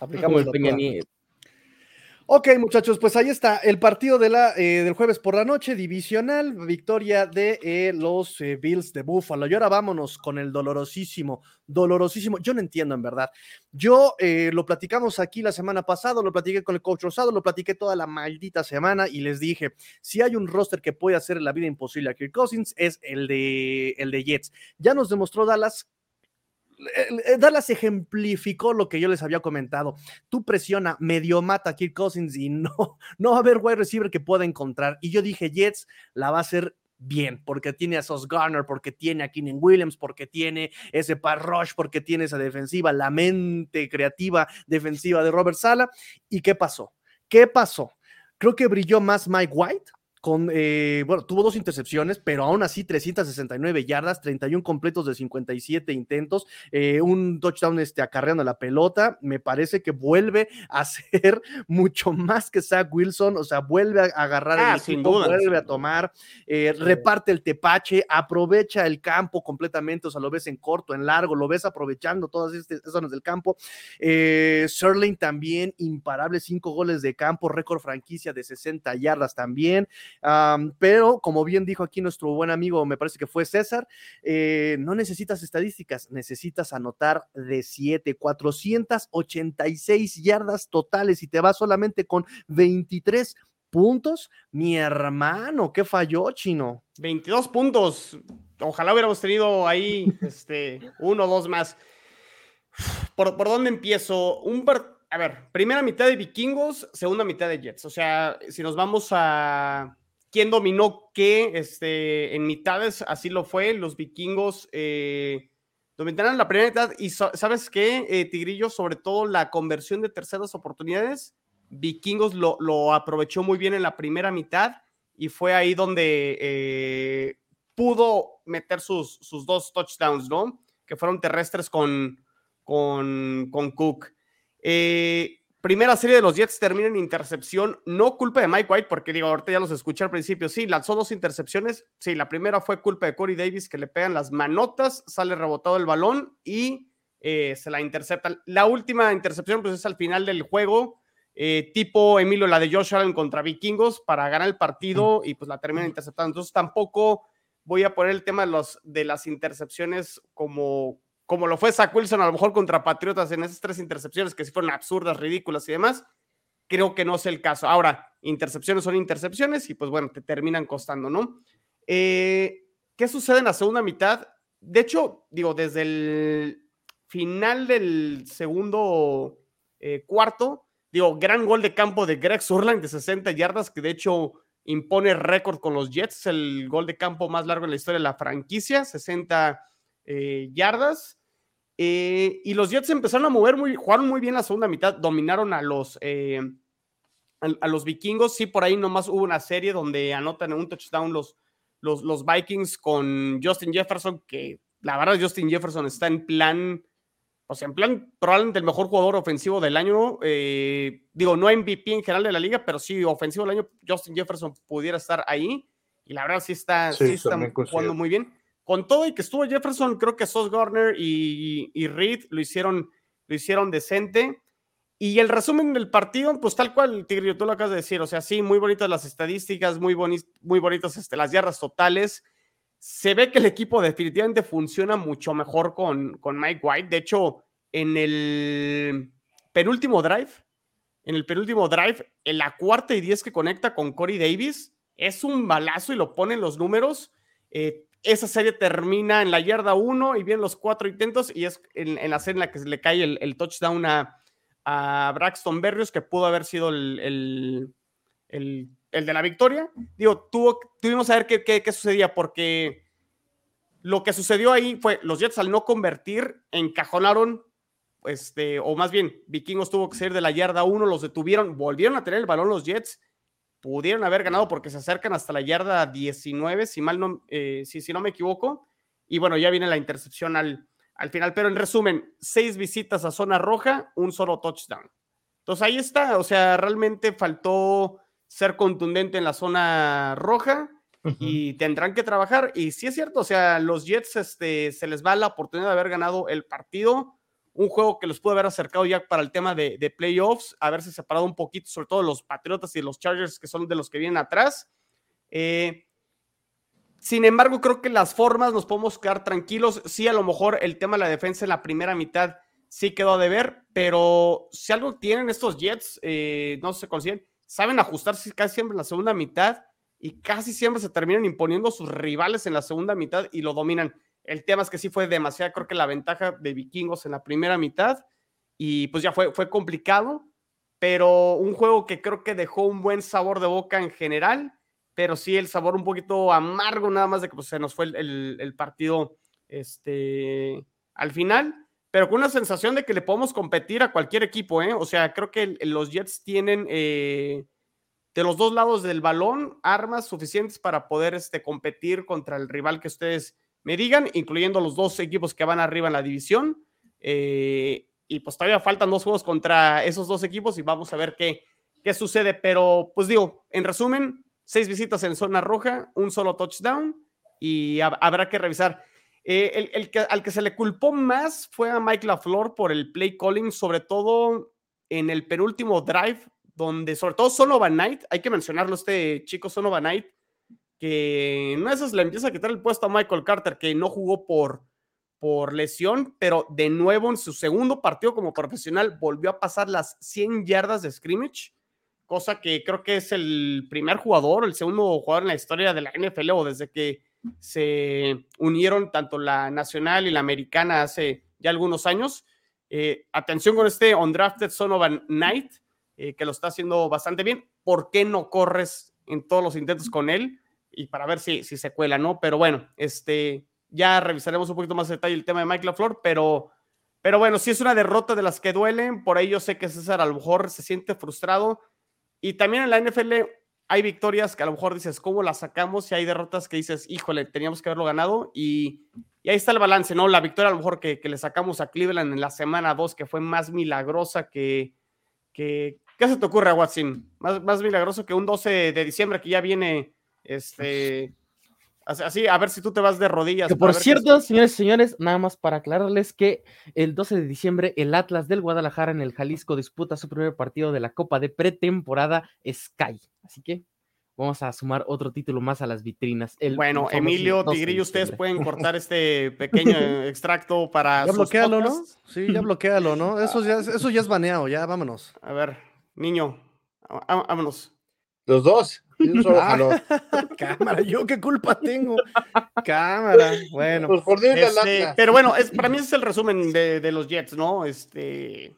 Aplicamos el Peña Ok, muchachos, pues ahí está el partido de la, eh, del jueves por la noche, divisional, victoria de eh, los eh, Bills de Buffalo. Y ahora vámonos con el dolorosísimo, dolorosísimo. Yo no entiendo en verdad. Yo lo platicamos aquí la semana pasada, lo platiqué con el coach Rosado, lo platiqué toda la maldita semana y les dije: si hay un roster que puede hacer la vida imposible a Kirk Cousins, es el de, el de Jets. Ya nos demostró Dallas Dallas ejemplificó lo que yo les había comentado. Tú presiona, medio mata a Kirk Cousins y no, no va a haber wide receiver que pueda encontrar. Y yo dije, Jets la va a hacer bien, porque tiene a Sos Garner, porque tiene a Keenan Williams, porque tiene ese par rush, porque tiene esa defensiva, la mente creativa defensiva de Robert Sala. ¿Y qué pasó? ¿Qué pasó? Creo que brilló más Mike White con, eh, bueno, tuvo dos intercepciones, pero aún así 369 yardas, 31 completos de 57 intentos, eh, un touchdown este, acarreando la pelota, me parece que vuelve a ser mucho más que Zach Wilson, o sea, vuelve a agarrar el ah, equipo, vuelve a tomar, eh, reparte el tepache, aprovecha el campo completamente, o sea, lo ves en corto, en largo, lo ves aprovechando todas estas zonas del campo. Eh, Sterling también, imparable, cinco goles de campo, récord franquicia de 60 yardas también pero como bien dijo aquí nuestro buen amigo, me parece que fue César, eh, no necesitas estadísticas, necesitas anotar de 7, 486 yardas totales y te vas solamente con 23 puntos. Mi hermano, ¿qué falló, chino? 22 puntos. Ojalá hubiéramos tenido ahí este, uno o dos más. ¿Por, ¿Por dónde empiezo? A ver, primera mitad de vikingos, segunda mitad de Jets. O sea, si nos vamos a quién dominó qué este, en mitades, así lo fue. Los vikingos eh, dominaron la primera mitad y sabes qué, eh, Tigrillo, sobre todo la conversión de terceras oportunidades, vikingos lo, lo, aprovechó muy bien en la primera mitad y fue ahí donde eh, pudo meter sus, sus dos touchdowns, ¿no? Que fueron terrestres con, con, con Cook. Eh, primera serie de los Jets termina en intercepción, no culpa de Mike White, porque digo, ahorita ya los escuché al principio, sí, lanzó dos intercepciones, sí, la primera fue culpa de Corey Davis, que le pegan las manotas, sale rebotado el balón y eh, se la interceptan. La última intercepción, pues es al final del juego, eh, tipo Emilio, la de Josh Allen contra Vikingos, para ganar el partido y pues la termina interceptando. Entonces tampoco voy a poner el tema de, los, de las intercepciones como como lo fue Zach Wilson a lo mejor contra Patriotas en esas tres intercepciones que sí fueron absurdas, ridículas y demás, creo que no es el caso. Ahora, intercepciones son intercepciones y pues bueno, te terminan costando, ¿no? Eh, ¿Qué sucede en la segunda mitad? De hecho, digo, desde el final del segundo eh, cuarto, digo, gran gol de campo de Greg Surland de 60 yardas, que de hecho impone récord con los Jets, el gol de campo más largo en la historia de la franquicia, 60 eh, yardas. Eh, y los Jets empezaron a mover muy, jugaron muy bien la segunda mitad, dominaron a los, eh, a, los vikingos. Sí, por ahí nomás hubo una serie donde anotan un touchdown los, los, los Vikings con Justin Jefferson, que la verdad Justin Jefferson está en plan, o sea, en plan probablemente el mejor jugador ofensivo del año. digo, no MVP en general de la liga, pero sí ofensivo del año, Justin Jefferson pudiera estar ahí. Y la verdad sí está, sí, está jugando muy bien con todo y que estuvo Jefferson, creo que Sos Garner y, Reed lo hicieron, lo hicieron decente. Y el resumen del partido, pues tal cual, Tigre, tú lo acabas de decir, o sea, sí, muy bonitas las estadísticas, muy, muy bonitas este, las yardas totales. Se ve que el equipo definitivamente funciona mucho mejor con, con Mike White. De hecho, en el penúltimo drive, en el penúltimo drive, en la cuarta y diez que conecta con Corey Davis, es un balazo y lo pone en los números. Eh, esa serie termina en la yarda 1 y vienen los cuatro intentos y es en, la serie en la que se le cae el, touchdown a, Braxton Berrios, que pudo haber sido el, de la victoria. Digo, tuvo, tuvimos a ver qué, qué, sucedía, porque lo que sucedió ahí fue los Jets al no convertir, encajonaron, este, o más bien, Vikingos tuvo que salir de la yarda 1, los detuvieron, volvieron a tener el balón los Jets pudieron haber ganado porque se acercan hasta la yarda 19, si mal no, eh, si, si no me equivoco. Y bueno, ya viene la intercepción al, al final. Pero en resumen, seis visitas a zona roja, un solo touchdown. Entonces ahí está, o sea, realmente faltó ser contundente en la zona roja y tendrán que trabajar. Y sí es cierto, o sea, los Jets este, se les va la oportunidad de haber ganado el partido un juego que los pudo haber acercado ya para el tema de, playoffs, haberse separado un poquito, sobre todo los Patriotas y los Chargers, que son de los que vienen atrás. Eh, sin embargo, creo que las formas nos podemos quedar tranquilos. Sí, a lo mejor el tema de la defensa en la primera mitad sí quedó a deber, pero si algo tienen estos Jets, eh, no se consiguen, saben ajustarse casi siempre en la segunda mitad y casi siempre se terminan imponiendo sus rivales en la segunda mitad y lo dominan. El tema es que sí fue demasiado, creo que la ventaja de vikingos en la primera mitad y pues ya fue, fue complicado, pero un juego que creo que dejó un buen sabor de boca en general, pero sí el sabor un poquito amargo nada más de que pues, se nos fue el, partido este, al final, pero con una sensación de que le podemos competir a cualquier equipo, ¿eh? O sea, creo que los Jets tienen eh, de los dos lados del balón armas suficientes para poder este, competir contra el rival que ustedes me digan, incluyendo los dos equipos que van arriba en la división. Eh, y pues todavía faltan dos juegos contra esos dos equipos y vamos a ver qué, qué sucede. Pero pues digo, en resumen, seis visitas en zona roja, un solo touchdown y habrá que revisar. Eh, el, que, al que se le culpó más fue a Mike LaFleur por el play calling, sobre todo en el penúltimo drive, donde sobre todo Sonova Knight, hay que mencionarlo, este chico Sonova Knight, que no esas le empieza a quitar el puesto a Michael Carter, que no jugó por, por lesión, pero de nuevo en su segundo partido como profesional volvió a pasar las 100 yardas de scrimmage, cosa que creo que es el primer jugador, el segundo jugador en la historia de la NFL o desde que se unieron tanto la nacional y la americana hace ya algunos años. Eh, atención con este undrafted Sonovan Knight, eh, que lo está haciendo bastante bien. ¿Por qué no corres en todos los intentos con él? Y para ver si, si se cuela, ¿no? Pero bueno, este, ya revisaremos un poquito más de detalle el tema de Mike LaFleur, pero, pero bueno, si es una derrota de las que duelen, por ahí yo sé que César a lo mejor se siente frustrado. Y también en la NFL, hay victorias que a lo mejor dices, ¿cómo las sacamos? Y hay derrotas que dices, híjole, teníamos que haberlo ganado. Y, y ahí está el balance, ¿no? La victoria a lo mejor que, que le sacamos a Cleveland en la semana 2, que fue más milagrosa que, que... ¿Qué se te ocurre, Watson? Más, más milagroso que un 12 de diciembre que ya viene, este... Así, a ver si tú te vas de rodillas. Que por cierto, señores y señores, nada más para aclararles que el 12 de diciembre el Atlas del Guadalajara en el Jalisco disputa su primer partido de la Copa de pretemporada Sky. Así que vamos a sumar otro título más a las vitrinas. El, bueno, Emilio, Tigrillo, ustedes pueden cortar este pequeño extracto para. Ya bloquealo, ¿no? Sí, ya bloquealo, ¿no? Eso ya, eso ya es baneado, ya vámonos. A ver, niño, vámonos. Los dos. Ah, cámara, yo qué culpa tengo. Cámara, bueno. Pues por este, pero bueno, es, para mí ese es el resumen de, de los Jets, ¿no? Este,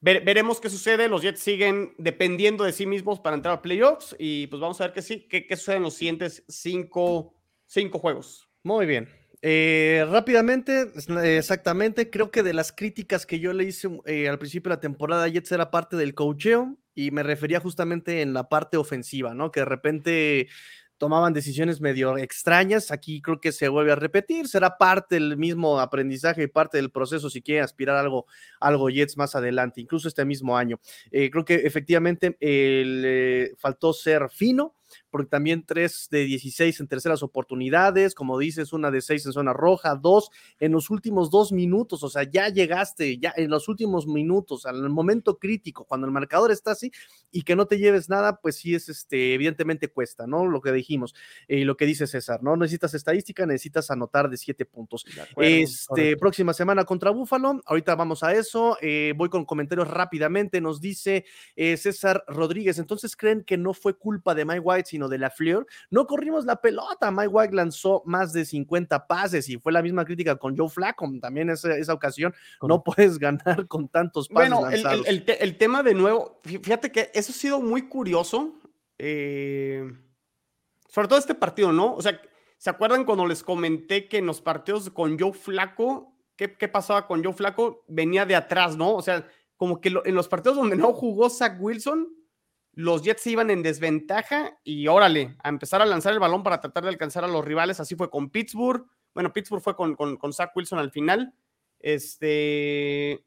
veremos qué sucede. Los Jets siguen dependiendo de sí mismos para entrar a playoffs y pues vamos a ver qué, sí, qué, qué sucede en los siguientes cinco, cinco juegos. Muy bien. Eh, rápidamente, exactamente, creo que de las críticas que yo le hice eh, al principio de la temporada, Jets era parte del coacheo y me refería justamente en la parte ofensiva, ¿no? Que de repente tomaban decisiones medio extrañas. Aquí creo que se vuelve a repetir. Será parte del mismo aprendizaje y parte del proceso si quiere aspirar a algo, algo Jets más adelante, incluso este mismo año. Eh, creo que efectivamente faltó ser fino porque también 3 de 16 en terceras oportunidades, como dices, una de 6 en zona roja, dos en los últimos dos minutos, o sea, ya llegaste, ya en los últimos minutos, al momento crítico, cuando el marcador está así y que no te lleves nada, pues sí es, este, evidentemente cuesta, ¿no? Lo que dijimos y eh, lo que dice César, ¿no? Necesitas estadística, necesitas anotar de 7 puntos. este, próxima semana contra Búfalo, ahorita vamos a eso, eh, voy con comentarios rápidamente, nos dice eh, César Rodríguez, entonces creen que no fue culpa de Mike White, sino de la Fleur, no corrimos la pelota. Mike White lanzó más de 50 pases y fue la misma crítica con Joe Flacco. También esa, esa ocasión no puedes ganar con tantos pases. Bueno, el, tema de nuevo, fíjate que eso ha sido muy curioso. Eh, sobre todo este partido, ¿no? O sea, ¿se acuerdan cuando les comenté que en los partidos con Joe Flaco, ¿qué, qué pasaba con Joe Flaco? Venía de atrás, ¿no? O sea, como que en los partidos donde no jugó Zach Wilson, los Jets iban en desventaja y órale, a empezar a lanzar el balón para tratar de alcanzar a los rivales. Así fue con Pittsburgh. Bueno, Pittsburgh fue con, con, Zach Wilson al final. Este.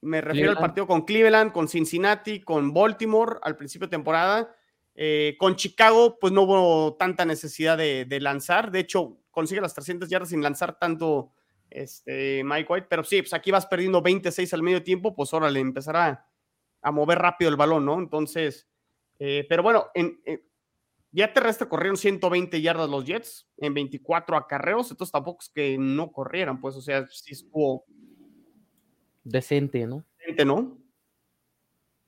Me refiero al partido con Cleveland, con Cincinnati, con Baltimore al principio de temporada. Eh, con Chicago, pues no hubo tanta necesidad de, lanzar. De hecho, consigue las 300 yardas sin lanzar tanto este, Mike White. Pero sí, pues aquí vas perdiendo 26 al medio tiempo, pues órale, empezará a mover rápido el balón, ¿no? Entonces, eh, pero bueno, en, ya terrestre corrieron 120 yardas los Jets en 24 acarreos, entonces tampoco es que no corrieran, pues, o sea, sí estuvo decente, ¿no? Decente, ¿no?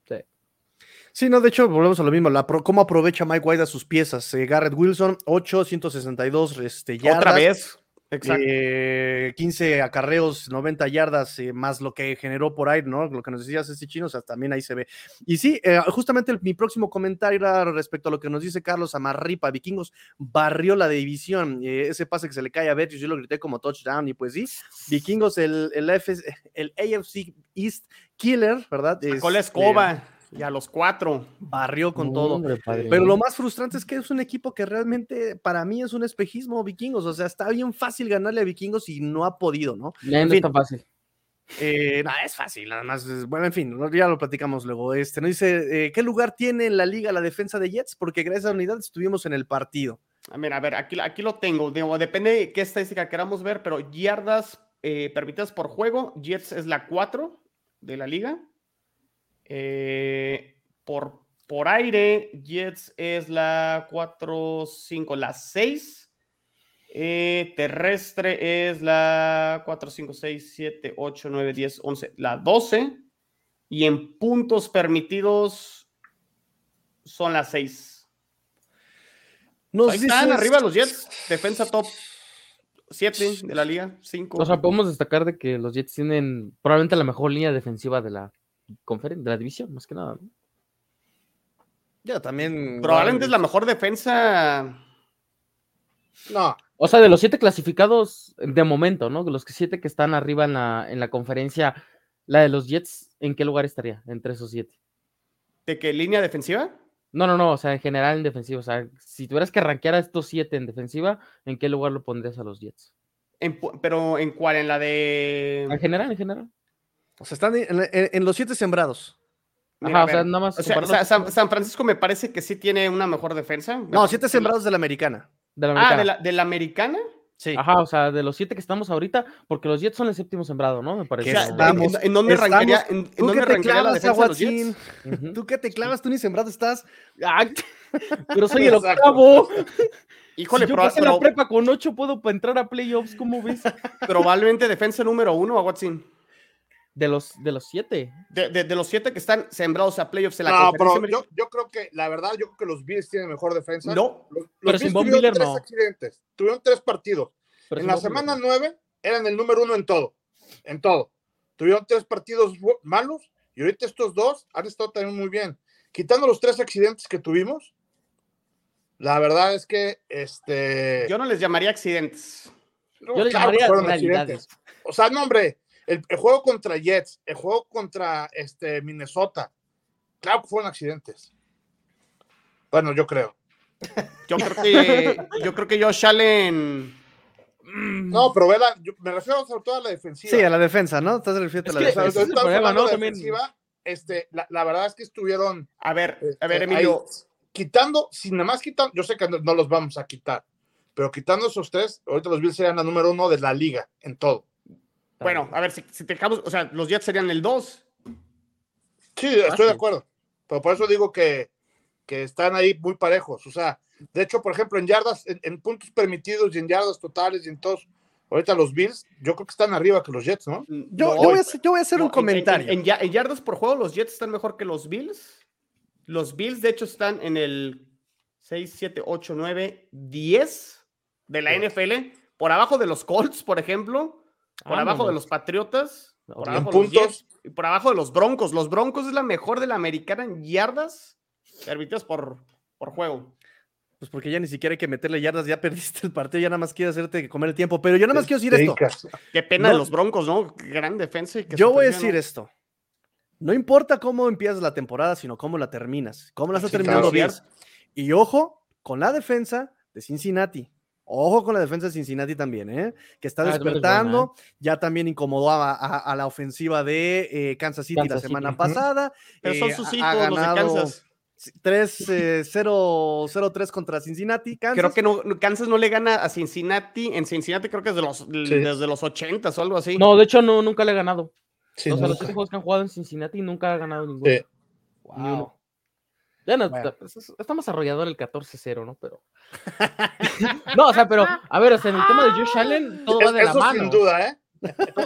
Sí. Sí, no, de hecho, volvemos a lo mismo. La, ¿Cómo aprovecha Mike White a sus piezas? Eh, Garrett Wilson, 8, 162 este, yardas. Otra vez. Exacto. 15 eh, acarreos, 90 yardas, eh, más lo que generó por ahí, ¿no? Lo que nos decías este chino, o sea, también ahí se ve. Y sí, eh, justamente mi próximo comentario era respecto a lo que nos dice Carlos Amarripa, Vikingos barrió la división, ese pase que se le cae a Betis, yo lo grité como touchdown, y pues sí, Vikingos, el, el, el AFC East Killer, ¿verdad? Con la escoba. Y a los cuatro. Barrió con todo. Pero lo más frustrante es que es un equipo que realmente para mí es un espejismo vikingos. O sea, está bien fácil ganarle a vikingos y no ha podido, ¿no? no es tan fácil. Eh, es fácil, nada más. Bueno, en fin, ya lo platicamos luego. Este nos dice: eh, ¿Qué lugar tiene en la liga la defensa de Jets? Porque gracias a la unidad estuvimos en el partido. A ver, a ver, aquí, aquí lo tengo. depende de qué estadística queramos ver, pero yardas eh, permitidas por juego, Jets es la 4 de la liga. Eh, por, por aire, Jets es la 4, 5, la 6. Eh, terrestre es la 4, 5, 6, 7, 8, 9, 10, 11, la 12. Y en puntos permitidos son las 6. Ahí están arriba los Jets, defensa top 7 de la liga, 5. O sea, podemos destacar de que los Jets tienen probablemente la mejor línea defensiva de la de la división, más que nada. Ya también. Probablemente es la mejor defensa. No. O sea, de los siete clasificados de momento, ¿no? De los siete que están arriba en la, en la conferencia, la de los Jets, ¿en qué lugar estaría entre esos siete? ¿De qué línea defensiva? No, no, no, o sea, en general en defensiva. O sea, si tuvieras que rankear a estos siete en defensiva, ¿en qué lugar lo pondrías a los Jets? En pero ¿en cuál? ¿En la de...? En general, en general. O sea, están en, en- en los siete sembrados. Mira, Ajá, o sea, nada más o sea, San, San Francisco me parece que sí tiene una mejor defensa. No, siete sembrados de la americana. de la Ah, americana. ¿de la, de la americana? Sí. Ajá, o sea, de los siete que estamos ahorita, porque los Jets son el séptimo sembrado, ¿no? Me parece. Que sea, ¿en- estamos- en, en dónde estamos- en, en Tú dónde que te la clavas, defensa de los. Tú que te clavas, tú ni sembrado estás. Ay, pero soy el octavo. Híjole, si yo pasé la prepa con ocho, puedo entrar a playoffs, ¿cómo ves? probablemente defensa número uno a Watson. De los, de los siete. De, de- de los siete que están sembrados a playoffs en la No, conferencia pero yo, yo creo que, la verdad, yo creo que los Bills tienen mejor defensa. No, Los, los Pero sin Miller, tres no. accidentes, tuvieron tres partidos. Pero en la semana nueve eran el número uno en todo, en todo. Tuvieron tres partidos malos y ahorita estos dos han estado también muy bien. Quitando los tres accidentes que tuvimos, la verdad es que este. yo no les llamaría accidentes. no, Yo le claro que llamaría fueron realidades. accidentes. O sea, no, hombre, el, el juego contra Jets, el juego contra este, Minnesota, claro que fueron accidentes. Bueno, yo creo. Yo creo que, yo creo que Josh Allen. No, pero vela, yo me refiero sobre todo a la defensiva. Sí, a la defensa, ¿no? Estás refiriendo a la defensa. ese es el estamos problema, hablando ¿no? de También- defensiva, este, la, la verdad es que estuvieron A ver, a ver, este, Emilio. ahí, quitando, si nada más quitan, yo sé que no, no los vamos a quitar, pero quitando esos tres, ahorita los Bills serían la número uno de la liga en todo. Bueno, a ver, si, si te dejamos, o sea, los Jets serían el 2. Sí, estoy Fácil. de acuerdo. Pero por eso digo que, que están ahí muy parejos. O sea, de hecho, por ejemplo, en yardas, en, en puntos permitidos y en yardas totales y en todos, ahorita los Bills, yo creo que están arriba que los Jets, ¿no? Yo, No, yo voy a hacer, yo voy a hacer no, un en- comentario. En, en ya- en yardas por juego, los Jets están mejor que los Bills. Los Bills, de hecho, están en el 6, 7, 8, 9, 10 de la Sí. NFL. Por abajo de los Colts, por ejemplo. Por abajo de los Patriotas. Por En abajo de los puntos. Jets. Y por abajo de los Broncos. Los Broncos es la mejor de la americana en yardas permitidas por, por juego. Pues porque ya ni siquiera hay que meterle yardas, ya perdiste el partido, ya nada más quieres hacerte comer el tiempo. Pero yo nada más quiero decir esto. Qué pena No. de los Broncos, ¿no? Gran defensa. y que Yo voy a decir ¿no? esto. No importa cómo empiezas la temporada, sino cómo la terminas. Cómo la está Sí, terminando claro. Bills. Y ojo con la defensa de Cincinnati. Ojo con la defensa de Cincinnati también, ¿eh? que está Ah, despertando. buena, Ya también incomodó a, a- a la ofensiva de eh, Kansas City Kansas la semana pasada. Pero son Eh, sus ha- hijos, ha los de Kansas. 3-0-3 contra Cincinnati. Kansas. Creo que no, Kansas no le gana a Cincinnati. En Cincinnati creo que es de los, desde los 80 o algo así. No, de hecho, no, nunca le he ganado. Sí, o sea, los siete juegos que han jugado en Cincinnati nunca ha ganado ninguno. Sí. Ni uno. Ya no, Bueno. está, es- está más arrollador el 14-0, ¿no? Pero. no, o sea, pero, a ver, o sea, en el tema de Josh Allen, todo va de la Eso mano. sin duda, ¿eh?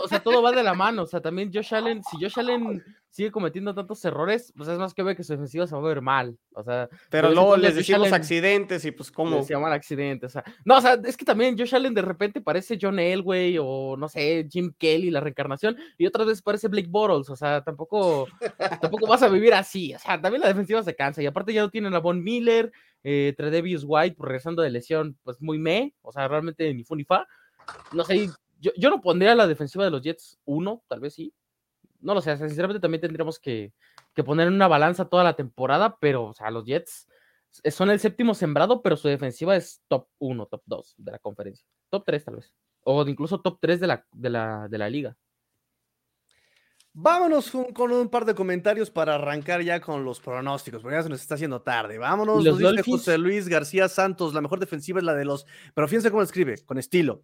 O sea, todo va de la mano. O sea, también Josh Allen, si Josh Allen sigue cometiendo tantos errores, pues es más que ve que su defensiva se va a ver mal. O sea, Pero luego les decimos Allen- accidentes y pues cómo. Se llama accidente. O sea, no, o sea, es que también Josh Allen de repente parece John Elway o no sé, Jim Kelly, la reencarnación, y otras veces parece Blake Bottles. O sea, tampoco, tampoco vas a vivir así. O sea, también la defensiva se cansa. Y aparte ya no tienen a Von Miller, eh, Tredevius White, pues, regresando de lesión, pues muy me. O sea, realmente ni fu ni fa. No sé, yo, yo no pondría la defensiva de los Jets uno, tal vez sí. No lo sé, sinceramente también tendríamos que, que poner en una balanza toda la temporada, pero, o sea, los Jets son el séptimo sembrado, pero su defensiva es top 1, top 2 de la conferencia. Top 3 tal vez. O incluso top 3 de la, de la, de la liga. Vámonos con, con un par de comentarios para arrancar ya con los pronósticos, porque ya se nos está haciendo tarde. Vámonos, ¿Y los nos dice? José Luis García Santos, la mejor defensiva es la de los, pero fíjense cómo lo escribe, con estilo,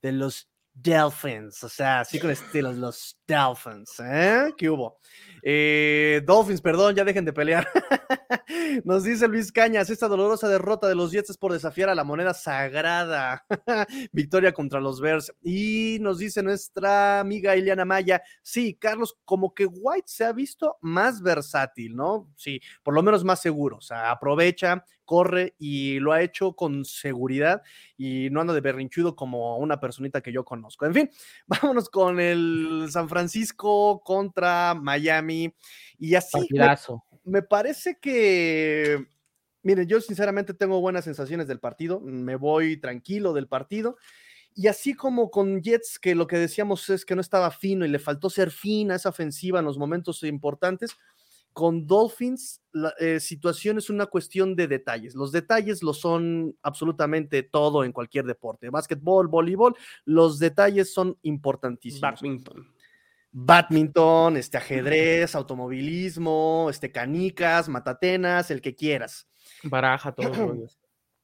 de los Dolphins, o sea, sí con estilo, los Dolphins, ¿eh? ¿Qué hubo? Eh, Dolphins, perdón, ya dejen de pelear. Nos dice Luis Cañas, esta dolorosa derrota de los Jets es por desafiar a la moneda sagrada. Victoria contra los Bears. Y nos dice nuestra amiga Ileana Maya, sí, Carlos, como que White se ha visto más versátil, ¿no? Sí, por lo menos más seguro, o sea, aprovecha, corre y lo ha hecho con seguridad y no anda de berrinchudo como una personita que yo conozco. En fin, vámonos con el San Francisco contra Miami y así me, parece que, miren, yo sinceramente tengo buenas sensaciones del partido, me voy tranquilo del partido. Y así como con Jets, que lo que decíamos es que no estaba fino y le faltó ser fina esa ofensiva en los momentos importantes, con Dolphins la eh, situación es una cuestión de detalles. Los detalles lo son absolutamente todo en cualquier deporte. Básquetbol, voleibol, los detalles son importantísimos. Badminton. Badminton, este ajedrez, automovilismo, este canicas, matatenas, el que quieras. Baraja, todos los rollos.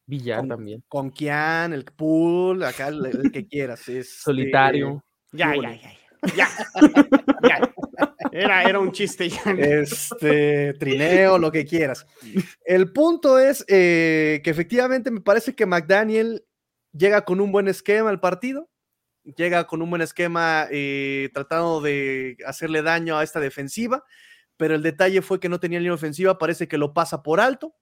Billar Con- también. Con Kian, el pool, acá el, el que quieras. este, Solitario. Ya, Qué ya, bonito. ya, ya. ya. Era, era un chiste ya. este, trineo, lo que quieras. El punto es eh, que efectivamente me parece que McDaniel llega con un buen esquema al partido, llega con un buen esquema eh, tratando de hacerle daño a esta defensiva, pero el detalle fue que no tenía línea ofensiva, parece que lo pasa por alto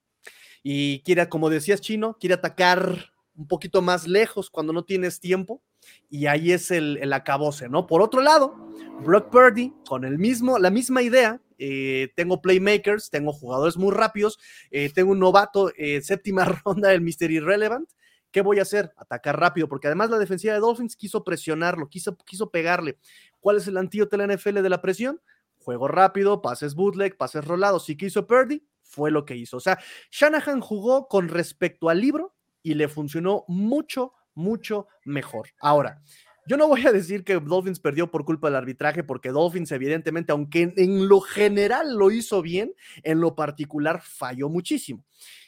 y quiere, como decías Chino, quiere atacar un poquito más lejos cuando no tienes tiempo y ahí es el, el acabose, ¿no? Por otro lado, Brock Purdy con el mismo, la misma idea. eh, tengo playmakers, tengo jugadores muy rápidos, eh, tengo un novato, eh, séptima ronda del Mr. Irrelevant. ¿Qué voy a hacer? Atacar rápido, porque además la defensiva de Dolphins quiso presionarlo, quiso, quiso pegarle. ¿Cuál es el antídoto de la NFL de la presión? Juego rápido, pases bootleg, pases rolados. ¿Sí que hizo Purdy? Fue lo que hizo. O sea, Shanahan jugó con respecto al libro y le funcionó mucho, mucho mejor. Ahora, yo no voy a decir que Dolphins perdió por culpa del arbitraje, porque Dolphins, evidentemente, aunque en lo general lo hizo bien, en lo particular falló muchísimo.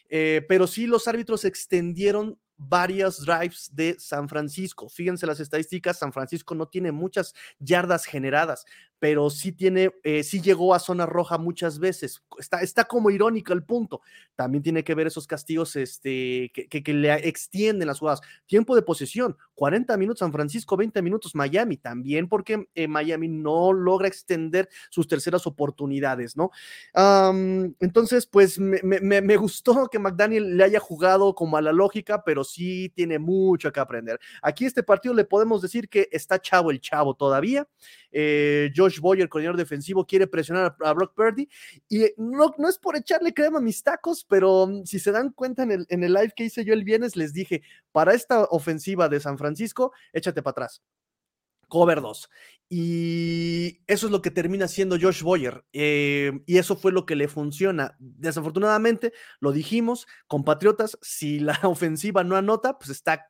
Eh, pero sí, los árbitros extendieron varios drives de San Francisco. Fíjense las estadísticas, San Francisco no tiene muchas yardas generadas, pero sí tiene, eh, sí llegó a zona roja muchas veces. Está, está como irónico el punto. También tiene que ver esos castigos este, que, le extienden las jugadas. Tiempo de posesión, 40 minutos San Francisco, 20 minutos Miami, también porque eh, Miami no logra extender sus terceras oportunidades, ¿no? Entonces, pues me, gustó que McDaniel le haya jugado como a la lógica, pero sí tiene mucho que aprender. Aquí este partido le podemos decir que está chavo el chavo todavía. Eh, Josh Boyer, coordinador defensivo, quiere presionar a, a Brock Purdy y no, no, es por echarle crema a mis tacos, pero um, si se dan cuenta en el, en el live que hice yo el viernes, les dije, para esta ofensiva de San Francisco, échate para atrás. Cover 2. Y eso es lo que termina siendo Josh Boyer. Eh, y eso fue lo que le funciona. Desafortunadamente, lo dijimos, compatriotas, si la ofensiva no anota, pues está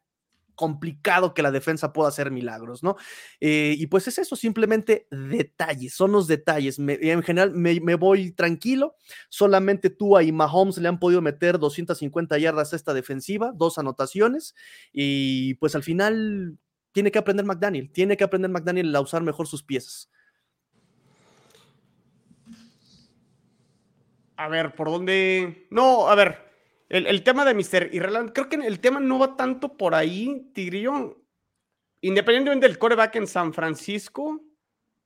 complicado que la defensa pueda hacer milagros, ¿no? Eh, y pues es eso, simplemente detalles, son los detalles. Me, en general me, me, voy tranquilo, solamente tú y Mahomes le han podido meter 250 yardas a esta defensiva, dos anotaciones, y pues al final tiene que aprender McDaniel, tiene que aprender McDaniel a usar mejor sus piezas. A ver, ¿por dónde? No, a ver, el, tema de Mr. Irrelevant, creo que el tema no va tanto por ahí, Tigrillo. Independientemente del coreback en San Francisco,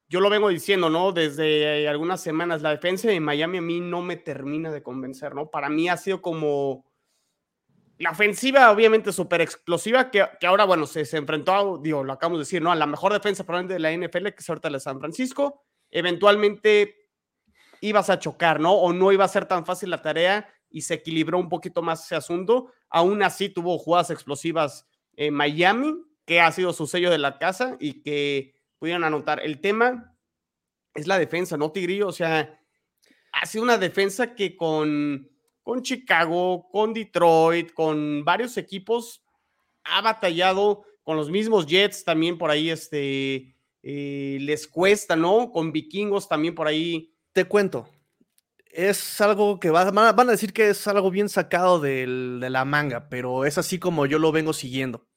yo lo vengo diciendo, ¿no? Desde algunas semanas, la defensa de Miami a mí no me termina de convencer, ¿no? Para mí ha sido como la ofensiva, obviamente, súper explosiva, que, que, ahora, bueno, se, se, enfrentó, a, digo, lo acabamos de decir, ¿no? A la mejor defensa probablemente de la NFL, que es ahorita la de San Francisco. Eventualmente ibas a chocar, ¿no? O no iba a ser tan fácil la tarea y se equilibró un poquito más ese asunto. Aún así tuvo jugadas explosivas en Miami, que ha sido su sello de la casa y que pudieron anotar. El tema es la defensa, ¿no, Tigrillo? O sea, ha sido una defensa que con, con Chicago, con Detroit, con varios equipos, ha batallado con los mismos Jets también por ahí, este, eh, les cuesta, ¿no? Con vikingos también por ahí. Te cuento, es algo que va, van a decir que es algo bien sacado de la manga, pero es así como yo lo vengo siguiendo.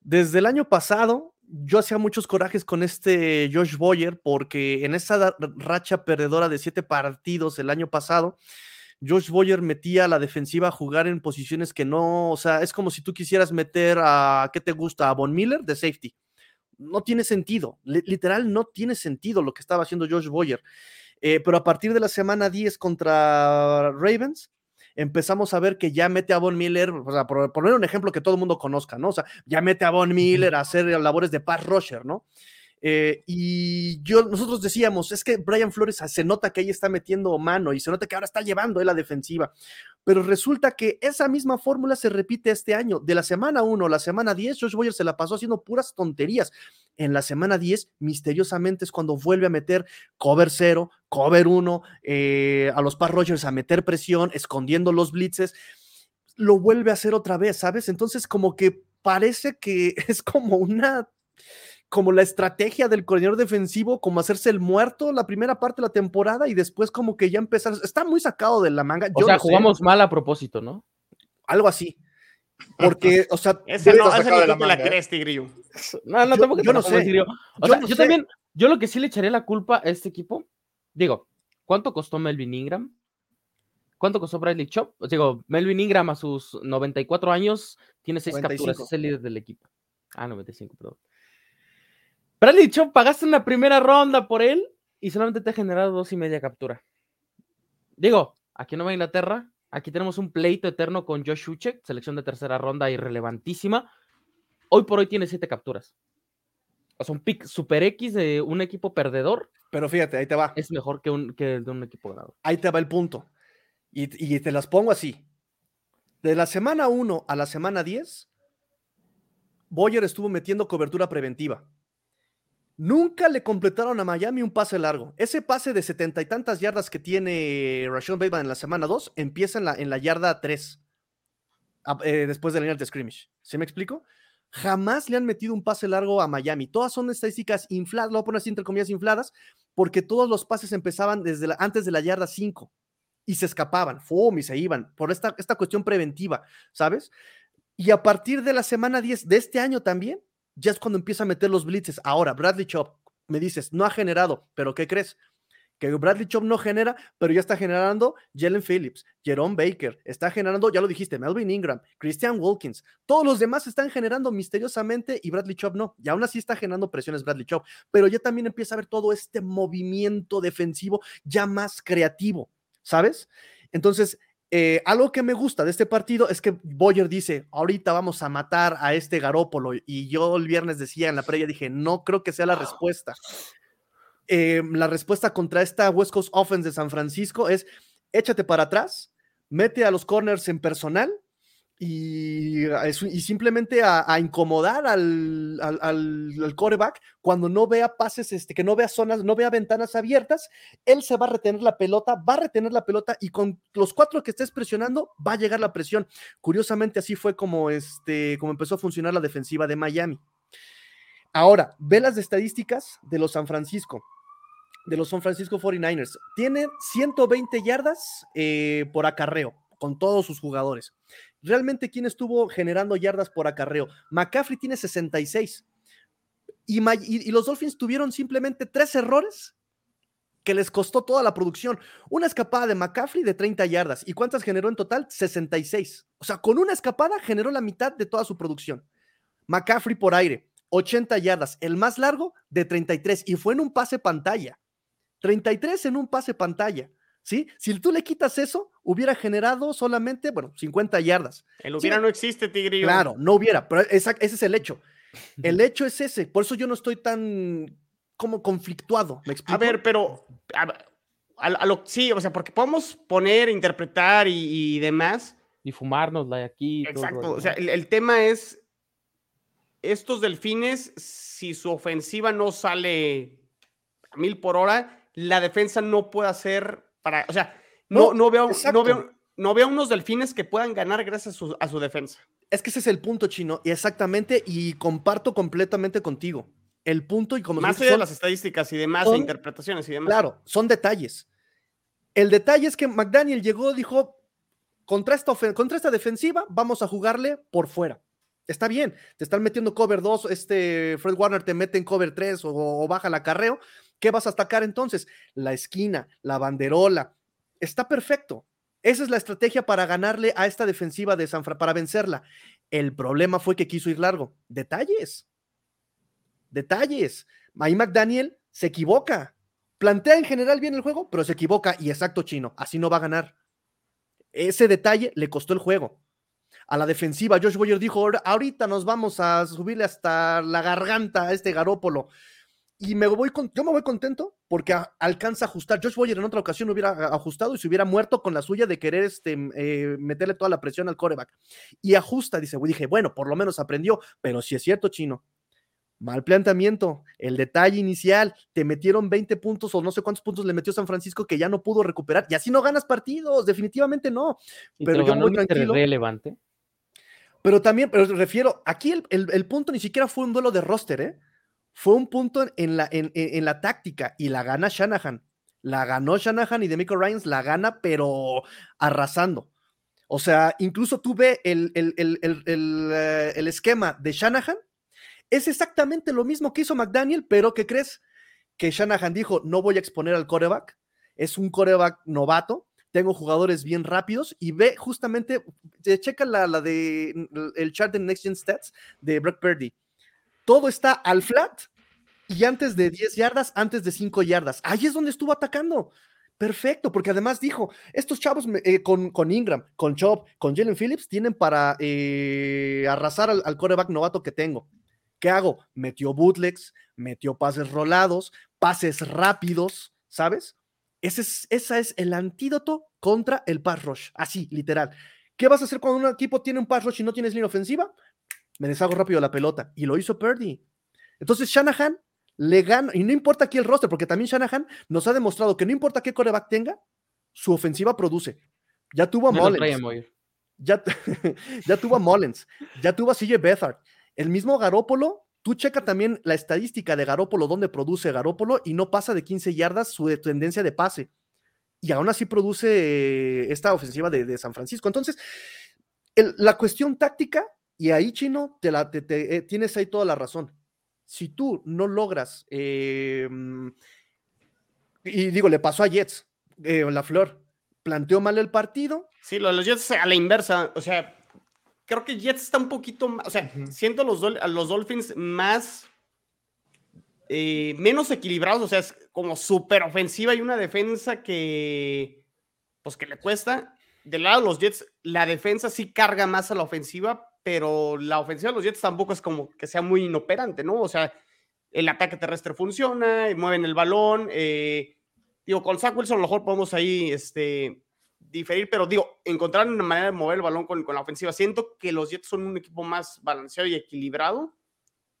Desde el año pasado, yo hacía muchos corajes con este Josh Boyer porque en esa racha perdedora de siete partidos el año pasado, Josh Boyer metía a la defensiva a jugar en posiciones que no, o sea, es como si tú quisieras meter a, ¿qué te gusta? A Von Miller de safety. No tiene sentido, literal no tiene sentido lo que estaba haciendo Josh Boyer. Eh, pero a partir de la semana 10 contra Ravens, empezamos a ver que ya mete a Von Miller, o sea, por poner un ejemplo que todo el mundo conozca, ¿no? O sea, ya mete a Von Miller a hacer labores de pass rusher, ¿no? Eh, y nosotros decíamos, es que Brian Flores se nota que ahí está metiendo mano y se nota que ahora está llevando la defensiva. Pero resulta que esa misma fórmula se repite este año. De la semana 1 a la semana 10, Josh Boyer se la pasó haciendo puras tonterías. En la semana 10, misteriosamente es cuando vuelve a meter cover 0, cover 1, eh, a los Par Rogers a meter presión, escondiendo los blitzes. Lo vuelve a hacer otra vez, ¿sabes? Entonces, como que parece que es como una como la estrategia del coordinador defensivo, como hacerse el muerto la primera parte de la temporada y después como que ya empezar, está muy sacado de la manga. O sea, jugamos mal a propósito, ¿no? Algo así. Porque, o sea, esa no, ni la, la ¿eh? crees, Tigrillo. No, no, tampoco yo no sé. O sea, yo también, yo lo que sí le echaré la culpa a este equipo, digo, ¿cuánto costó Melvin Ingram? ¿Cuánto costó Bradley Chop? Digo, Melvin Ingram a sus 94 años tiene seis capturas, es el líder del equipo. Ah, 95, perdón. Bradley Chop, pagaste una primera ronda por él y solamente te ha generado dos y media captura. Digo, aquí en Nueva Inglaterra, aquí tenemos un pleito eterno con Josh Uchek, selección de tercera ronda irrelevantísima. Hoy por hoy tiene siete capturas. O sea, un pick super X de un equipo perdedor. Pero fíjate, ahí te va. Es mejor que, un, que de un equipo ganador. Ahí te va el punto. Y, y te las pongo así. De la semana 1 a la semana 10, Boyer estuvo metiendo cobertura preventiva. Nunca le completaron a Miami un pase largo. Ese pase de setenta y tantas yardas que tiene Rashon Bateman en la semana 2 empieza en la, en la yarda 3, eh, después de la línea de scrimmage. ¿Se me explico? Jamás le han metido un pase largo a Miami. Todas son estadísticas infladas, lo voy a poner así entre comillas infladas, porque todos los pases empezaban desde antes de la yarda 5 y se escapaban, ¡fum! y se iban, por esta, esta cuestión preventiva, ¿sabes? Y a partir de la semana 10 de este año también, ya es cuando empieza a meter los blitzes. Ahora, Bradley Chop, me dices, no ha generado, pero ¿qué crees? Que Bradley Chop no genera, pero ya está generando Jalen Phillips, Jerome Baker, está generando, ya lo dijiste, Melvin Ingram, Christian Wilkins, todos los demás están generando misteriosamente y Bradley Chop no, y aún así está generando presiones Bradley Chop, pero ya también empieza a ver todo este movimiento defensivo ya más creativo, ¿sabes? Entonces, eh, algo que me gusta de este partido es que Boyer dice, ahorita vamos a matar a este Garópolo. Y yo el viernes decía en la previa, dije, no creo que sea la respuesta. Em, la respuesta contra esta West Coast Offense de San Francisco es, échate para atrás, mete a los corners en personal y, simplemente a, incomodar al, al, coreback cuando no vea pases, este, que no vea zonas, no vea ventanas abiertas, él se va a retener la pelota, va a retener la pelota y con los cuatro que estés presionando va a llegar la presión. Curiosamente así fue como, este, como empezó a funcionar la defensiva de Miami. Ahora, ve las estadísticas de los San Francisco de los San Francisco 49ers. Tiene 120 yardas eh, por acarreo con todos sus jugadores. Realmente, ¿quién estuvo generando yardas por acarreo? McCaffrey tiene 66. Y, y, los Dolphins tuvieron simplemente tres errores que les costó toda la producción. Una escapada de McCaffrey de 30 yardas. ¿Y cuántas generó en total? 66. O sea, con una escapada generó la mitad de toda su producción. McCaffrey por aire, 80 yardas. El más largo de 33. Y fue en un pase pantalla. 33 en un pase pantalla. ¿sí? Si tú le quitas eso, hubiera generado solamente, bueno, 50 yardas. El hubiera no existe, Tigrillo. Claro, no hubiera, pero ese es el hecho. El hecho es ese, por eso yo no estoy tan como conflictuado, ¿me explico? A ver, pero a, lo, sí, o sea, porque podemos poner, interpretar y, demás. Y fumarnos de aquí. Exacto, o sea, el, tema es, estos delfines, si su ofensiva no sale a mil por hora, la defensa no puede hacer para, o sea, no, no, veo, no, veo, no veo unos delfines que puedan ganar gracias a su, defensa. Es que ese es el punto, Chino, y exactamente, y comparto completamente contigo. El punto y como... Más allá de las estadísticas y demás, e interpretaciones y demás. Claro, son detalles. El detalle es que McDaniel llegó, dijo, contra esta, contra esta defensiva vamos a jugarle por fuera. Está bien, te están metiendo cover 2, este Fred Warner te mete en cover 3 o, o baja el acarreo, ¿Qué vas a atacar entonces? La esquina, la banderola. Está perfecto. Esa es la estrategia para ganarle a esta defensiva de San Francisco, para vencerla. El problema fue que quiso ir largo. Detalles. Detalles. Mike McDaniel se equivoca. Plantea en general bien el juego, pero se equivoca. Y exacto, chino. Así no va a ganar. Ese detalle le costó el juego. A la defensiva, Josh Boyer dijo: Ahorita nos vamos a subirle hasta la garganta a este Garópolo y me voy con, yo me voy contento porque alcanza a ajustar. Josh Boyer en otra ocasión hubiera ajustado y se hubiera muerto con la suya de querer este, eh, meterle toda la presión al coreback. Y ajusta, dice, dije, bueno, por lo menos aprendió, pero si es cierto, chino. Mal planteamiento, el detalle inicial, te metieron 20 puntos o no sé cuántos puntos le metió San Francisco que ya no pudo recuperar y así no ganas partidos, definitivamente no. pero yo muy tranquilo. relevante. Pero también, pero refiero, aquí el, el punto ni siquiera fue un duelo de roster, ¿eh? Fue un punto en la, en, la táctica y la gana Shanahan. La ganó Shanahan y Demico Ryans la gana, pero arrasando. O sea, incluso tuve el, el, eh, el, esquema de Shanahan. Es exactamente lo mismo que hizo McDaniel, pero ¿qué crees? Que Shanahan dijo, no voy a exponer al coreback. Es un coreback novato. Tengo jugadores bien rápidos y ve justamente, checa la, la de el chart de Next Gen Stats de Brock Purdy todo está al flat y antes de 10 yardas, antes de 5 yardas. Ahí es donde estuvo atacando. Perfecto, porque además dijo, estos chavos eh, con, Ingram, con Chop, con Jalen Phillips, tienen para eh, arrasar al, al, coreback novato que tengo. ¿Qué hago? Metió bootlegs, metió pases rolados, pases rápidos, ¿sabes? Ese es, ese es el antídoto contra el pass rush, así, literal. ¿Qué vas a hacer cuando un equipo tiene un pass rush y no tienes línea ofensiva? Me deshago rápido la pelota. Y lo hizo Purdy. Entonces Shanahan le gana, y no importa aquí el roster, porque también Shanahan nos ha demostrado que no importa qué coreback tenga, su ofensiva produce. Ya tuvo a Mullens. Ya, ya, tuvo a Mullens. Ya tuvo a CJ Bethard. El mismo Garópolo, tú checa también la estadística de Garópolo, donde produce Garópolo, y no pasa de 15 yardas su tendencia de pase. Y aún así produce eh, esta ofensiva de, San Francisco. Entonces, la cuestión táctica y ahí, Chino, te la, eh, tienes ahí toda la razón. Si tú no logras, em, y digo, le pasó a Jets, eh, la flor, planteó mal el partido. Sí, lo de los Jets a la inversa, o sea, creo que Jets está un poquito más, o sea, siento los, a los Dolphins más, eh, menos equilibrados, o sea, es como súper ofensiva y una defensa que, pues que le cuesta. Del lado de los Jets, la defensa sí carga más a la ofensiva, pero la ofensiva de los Jets tampoco es como que sea muy inoperante, ¿no? O sea, el ataque terrestre funciona, mueven el balón. Eh, digo, con Zach Wilson a lo mejor podemos ahí este, diferir, pero digo, encontrar una manera de mover el balón con, la ofensiva. Siento que los Jets son un equipo más balanceado y equilibrado.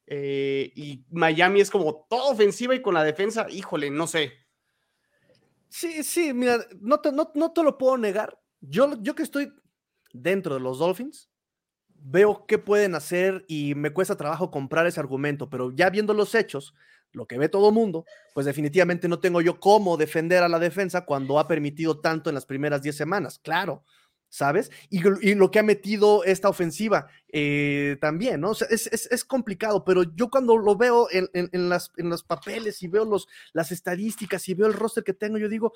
Eh, y Miami es como toda ofensiva y con la defensa, híjole, no sé. Sí, sí, mira, no te, no, no te lo puedo negar. Yo, yo que estoy dentro de los Dolphins, veo qué pueden hacer y me cuesta trabajo comprar ese argumento, pero ya viendo los hechos, lo que ve todo mundo, pues definitivamente no tengo yo cómo defender a la defensa cuando ha permitido tanto en las primeras 10 semanas, claro, ¿sabes? Y, lo que ha metido esta ofensiva eh, también, ¿no? O sea, es, complicado, pero yo cuando lo veo en, las, en los papeles y veo los, las estadísticas y veo el roster que tengo, yo digo,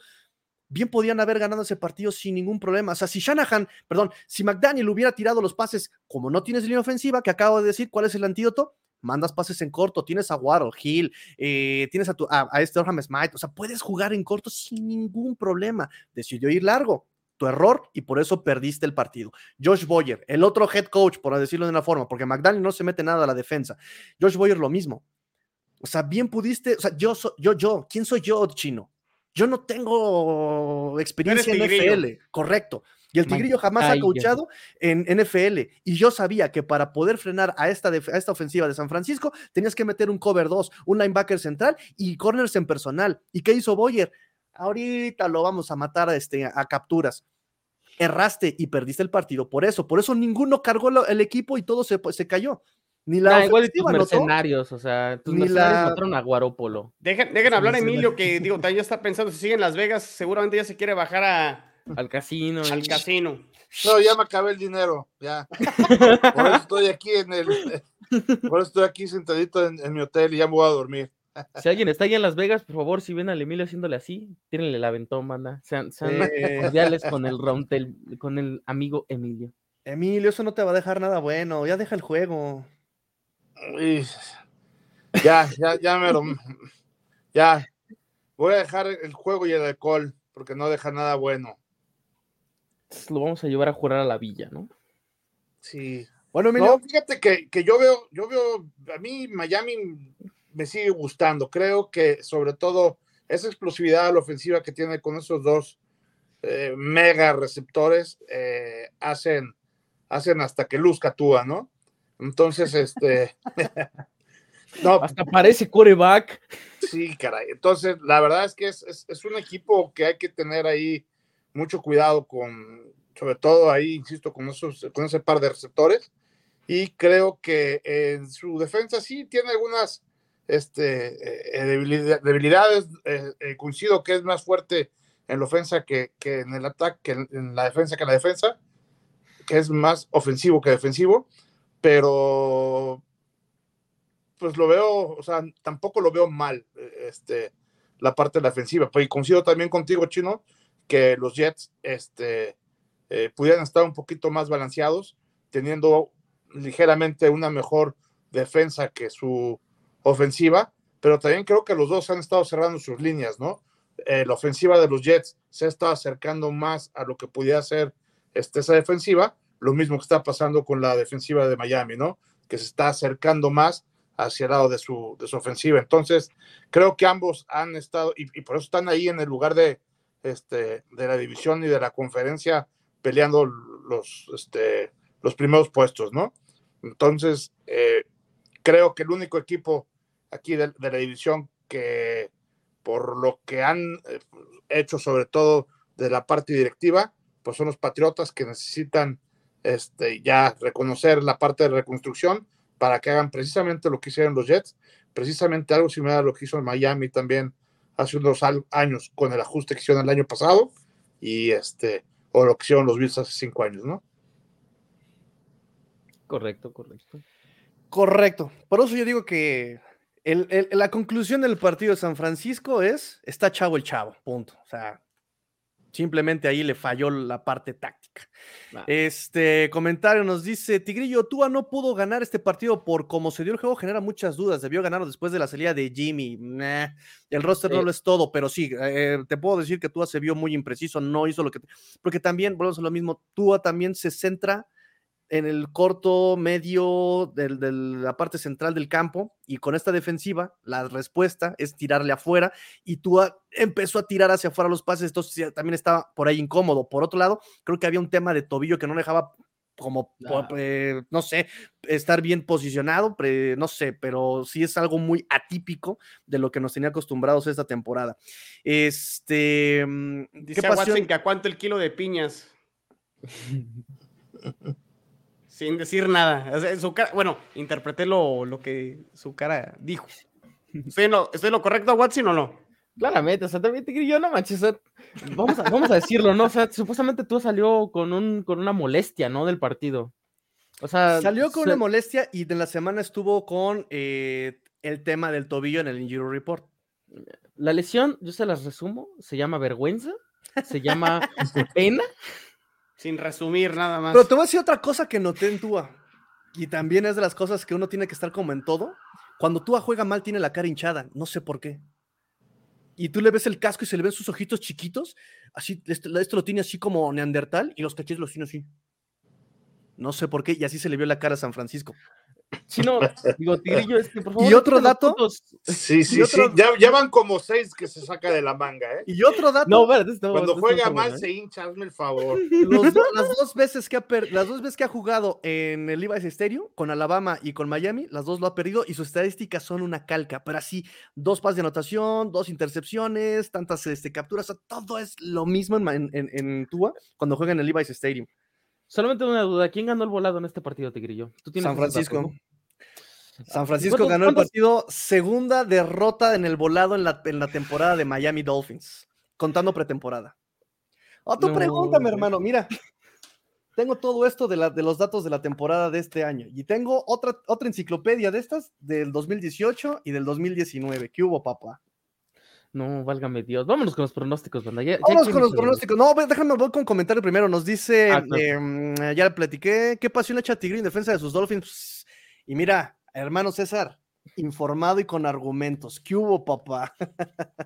bien podían haber ganado ese partido sin ningún problema. O sea, si Shanahan, perdón, si McDaniel hubiera tirado los pases, como no tienes línea ofensiva, que acabo de decir, ¿cuál es el antídoto? Mandas pases en corto, tienes a Waddle, Hill, eh, tienes a, tu, a, este Orham Smite, o sea, puedes jugar en corto sin ningún problema. Decidió ir largo, tu error y por eso perdiste el partido. Josh Boyer, el otro head coach, por decirlo de una forma, porque McDaniel no se mete nada a la defensa. Josh Boyer lo mismo. O sea, bien pudiste, o sea, yo, yo, yo, ¿quién soy yo, chino? Yo no tengo experiencia en NFL, correcto. Y el Tigrillo jamás ha coachado en NFL. Y yo sabía que para poder frenar a esta, esta ofensiva de San Francisco, tenías que meter un cover 2, un linebacker central y corners en personal. ¿Y qué hizo Boyer? Ahorita lo vamos a matar a, este, a capturas. Erraste y perdiste el partido por eso. Por eso ninguno cargó el equipo y todo se, se cayó. Ni la igual tus mercenarios, o sea, tus mercenarios mataron a Guarópolo. Dejen, dejen hablar a Emilio, que digo, ya está pensando, si sigue en Las Vegas, seguramente ya se quiere bajar a, al casino. Al casino. No, ya me acabé el dinero, ya. Por eso estoy aquí en el, por eso estoy aquí sentadito en, mi hotel y ya me voy a dormir. Si alguien está ahí en Las Vegas, por favor, si ven al Emilio haciéndole así, tírenle el aventón, manda. Sean, sean cordiales con el rontel, con el amigo Emilio. Emilio, eso no te va a dejar nada bueno, ya deja el juego ya, ya, ya me lo. Ya. Voy a dejar el juego y el alcohol, porque no deja nada bueno. Lo vamos a llevar a jurar a la villa, ¿no? Sí. Bueno, no, fíjate que, yo veo, yo veo, a mí Miami me sigue gustando. Creo que sobre todo esa explosividad a la ofensiva que tiene con esos dos eh, mega receptores eh, hacen, hacen hasta que luzca Tua, ¿no? Entonces, este. no, hasta parece coreback. Sí, caray. Entonces, la verdad es que es, es, un equipo que hay que tener ahí mucho cuidado con, sobre todo ahí, insisto, con, esos, con ese par de receptores. Y creo que en su defensa sí tiene algunas este, eh, debilidades. Eh, coincido que es más fuerte en la ofensa que, que en el ataque, en, en la defensa que en la defensa, que es más ofensivo que defensivo, pero pues lo veo, o sea, tampoco lo veo mal, este, la parte de la ofensiva. Pues, y coincido también contigo, Chino, que los Jets este, eh, pudieran estar un poquito más balanceados, teniendo ligeramente una mejor defensa que su ofensiva, pero también creo que los dos han estado cerrando sus líneas, ¿no? Eh, la ofensiva de los Jets se ha estado acercando más a lo que pudiera ser este, esa defensiva, lo mismo que está pasando con la defensiva de Miami, ¿no? Que se está acercando más hacia el lado de su, de su ofensiva. Entonces, creo que ambos han estado, y, por eso están ahí en el lugar de, este, de la división y de la conferencia peleando los, este, los primeros puestos, ¿no? Entonces, eh, creo que el único equipo aquí de, la división que por lo que han eh, hecho sobre todo de la parte directiva, pues son los Patriotas que necesitan este, ya reconocer la parte de reconstrucción para que hagan precisamente lo que hicieron los Jets, precisamente algo similar a lo que hizo en Miami también hace unos años con el ajuste que hicieron el año pasado y este o lo que hicieron los Bills hace cinco años, ¿no? Correcto, correcto. Correcto. Por eso yo digo que la conclusión del partido de San Francisco es, está chavo el chavo, punto. O sea, simplemente ahí le falló la parte táctica. Este comentario nos dice, Tigrillo, Tua no pudo ganar este partido por cómo se dio el juego, genera muchas dudas, debió ganarlo después de la salida de Jimmy. el roster no lo es todo, pero sí, eh, te puedo decir que Tua se vio muy impreciso, no hizo lo que... Porque también, volvemos a lo mismo, Tua también se centra en el corto, medio de la parte central del campo y con esta defensiva la respuesta es tirarle afuera y tú empezó a tirar hacia afuera los pases, entonces también estaba por ahí incómodo. Por otro lado, creo que había un tema de tobillo que no dejaba como, eh, no sé, estar bien posicionado, no sé, pero sí es algo muy atípico de lo que nos tenía acostumbrados esta temporada. Este, mm, Dice ¿qué pasó? que a cuánto el kilo de piñas. sin decir nada. bueno, interpreté lo, lo, que su cara dijo. ¿Estoy en lo, ¿estoy lo correcto, Watson, o no? Claramente, o sea, también te yo no manches, vamos, a, vamos a decirlo, ¿no? O sea, supuestamente tú salió con, un, con una molestia, ¿no? Del partido. O sea, salió con una molestia y de la semana estuvo con eh, el tema del tobillo en el injury report. La lesión, yo se las resumo, se llama vergüenza, se llama pena sin resumir nada más. Pero te voy a decir otra cosa que noté en Tua. Y también es de las cosas que uno tiene que estar como en todo. Cuando Tua juega mal, tiene la cara hinchada. No sé por qué. Y tú le ves el casco y se le ven sus ojitos chiquitos. Así, esto, esto lo tiene así como Neandertal y los cachetes los tiene así. No sé por qué. Y así se le vio la cara a San Francisco. Si no, digo, Tigrillo, es que por favor. Y otro dato. Sí, sí, sí. Ya, van como seis que se saca de la manga, ¿eh? Y otro dato. No, Cuando juega mal, ¿eh? se hincha, hazme el favor. las, dos veces que ha las dos veces que ha jugado en el Levi's Stereo, con Alabama y con Miami, las dos lo ha perdido y sus estadísticas son una calca. Pero así, dos pases de anotación, dos intercepciones, tantas este, capturas, todo es lo mismo en, en, en Tua cuando juega en el Levi's Stadium. Solamente una duda, ¿quién ganó el volado en este partido, Tigrillo? San Francisco. San Francisco ganó el partido, segunda derrota en el volado en la, en la temporada de Miami Dolphins, contando pretemporada. Oh, tú pregúntame, hermano, mira, tengo todo esto de, la, de los datos de la temporada de este año y tengo otra, otra enciclopedia de estas del 2018 y del 2019. ¿Qué hubo, papá? No, válgame Dios. Vámonos con los pronósticos, banda. Vámonos con los pronósticos. No, déjame voy con comentario primero. Nos dice, ah, em, ya le platiqué, ¿qué pasión echa Tigre en defensa de sus Dolphins? Y mira, hermano César, informado y con argumentos. ¿Qué hubo, papá?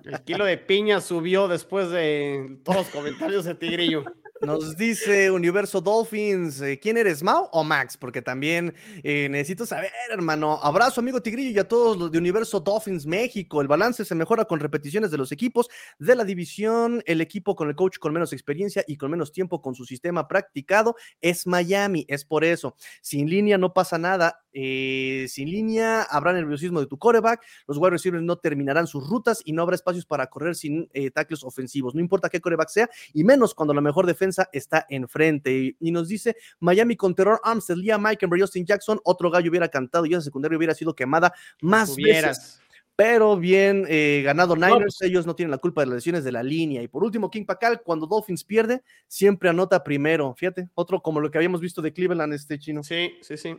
El kilo de piña subió después de todos los comentarios de Tigrillo. Nos dice Universo Dolphins, eh, ¿quién eres, Mao o Max? Porque también eh, necesito saber, hermano. Abrazo, amigo Tigrillo, y a todos los de Universo Dolphins México. El balance se mejora con repeticiones de los equipos de la división. El equipo con el coach con menos experiencia y con menos tiempo con su sistema practicado es Miami. Es por eso. Sin línea no pasa nada. Eh, sin línea habrá nerviosismo de tu coreback. Los wide receivers no terminarán sus rutas y no habrá espacios para correr sin tackles ofensivos. No importa qué coreback sea, y menos cuando la mejor defensa está enfrente. Y, nos dice Miami con terror, Armstead, Liam Mike, Justin Jackson, otro gallo hubiera cantado y esa secundaria hubiera sido quemada más veces pero bien eh, ganado Niners, pues ellos no tienen la culpa de las lesiones de la línea. Y por último, King Pacal, cuando Dolphins pierde, siempre anota primero. Fíjate, otro como lo que habíamos visto de Cleveland, este chino. Sí, sí, sí.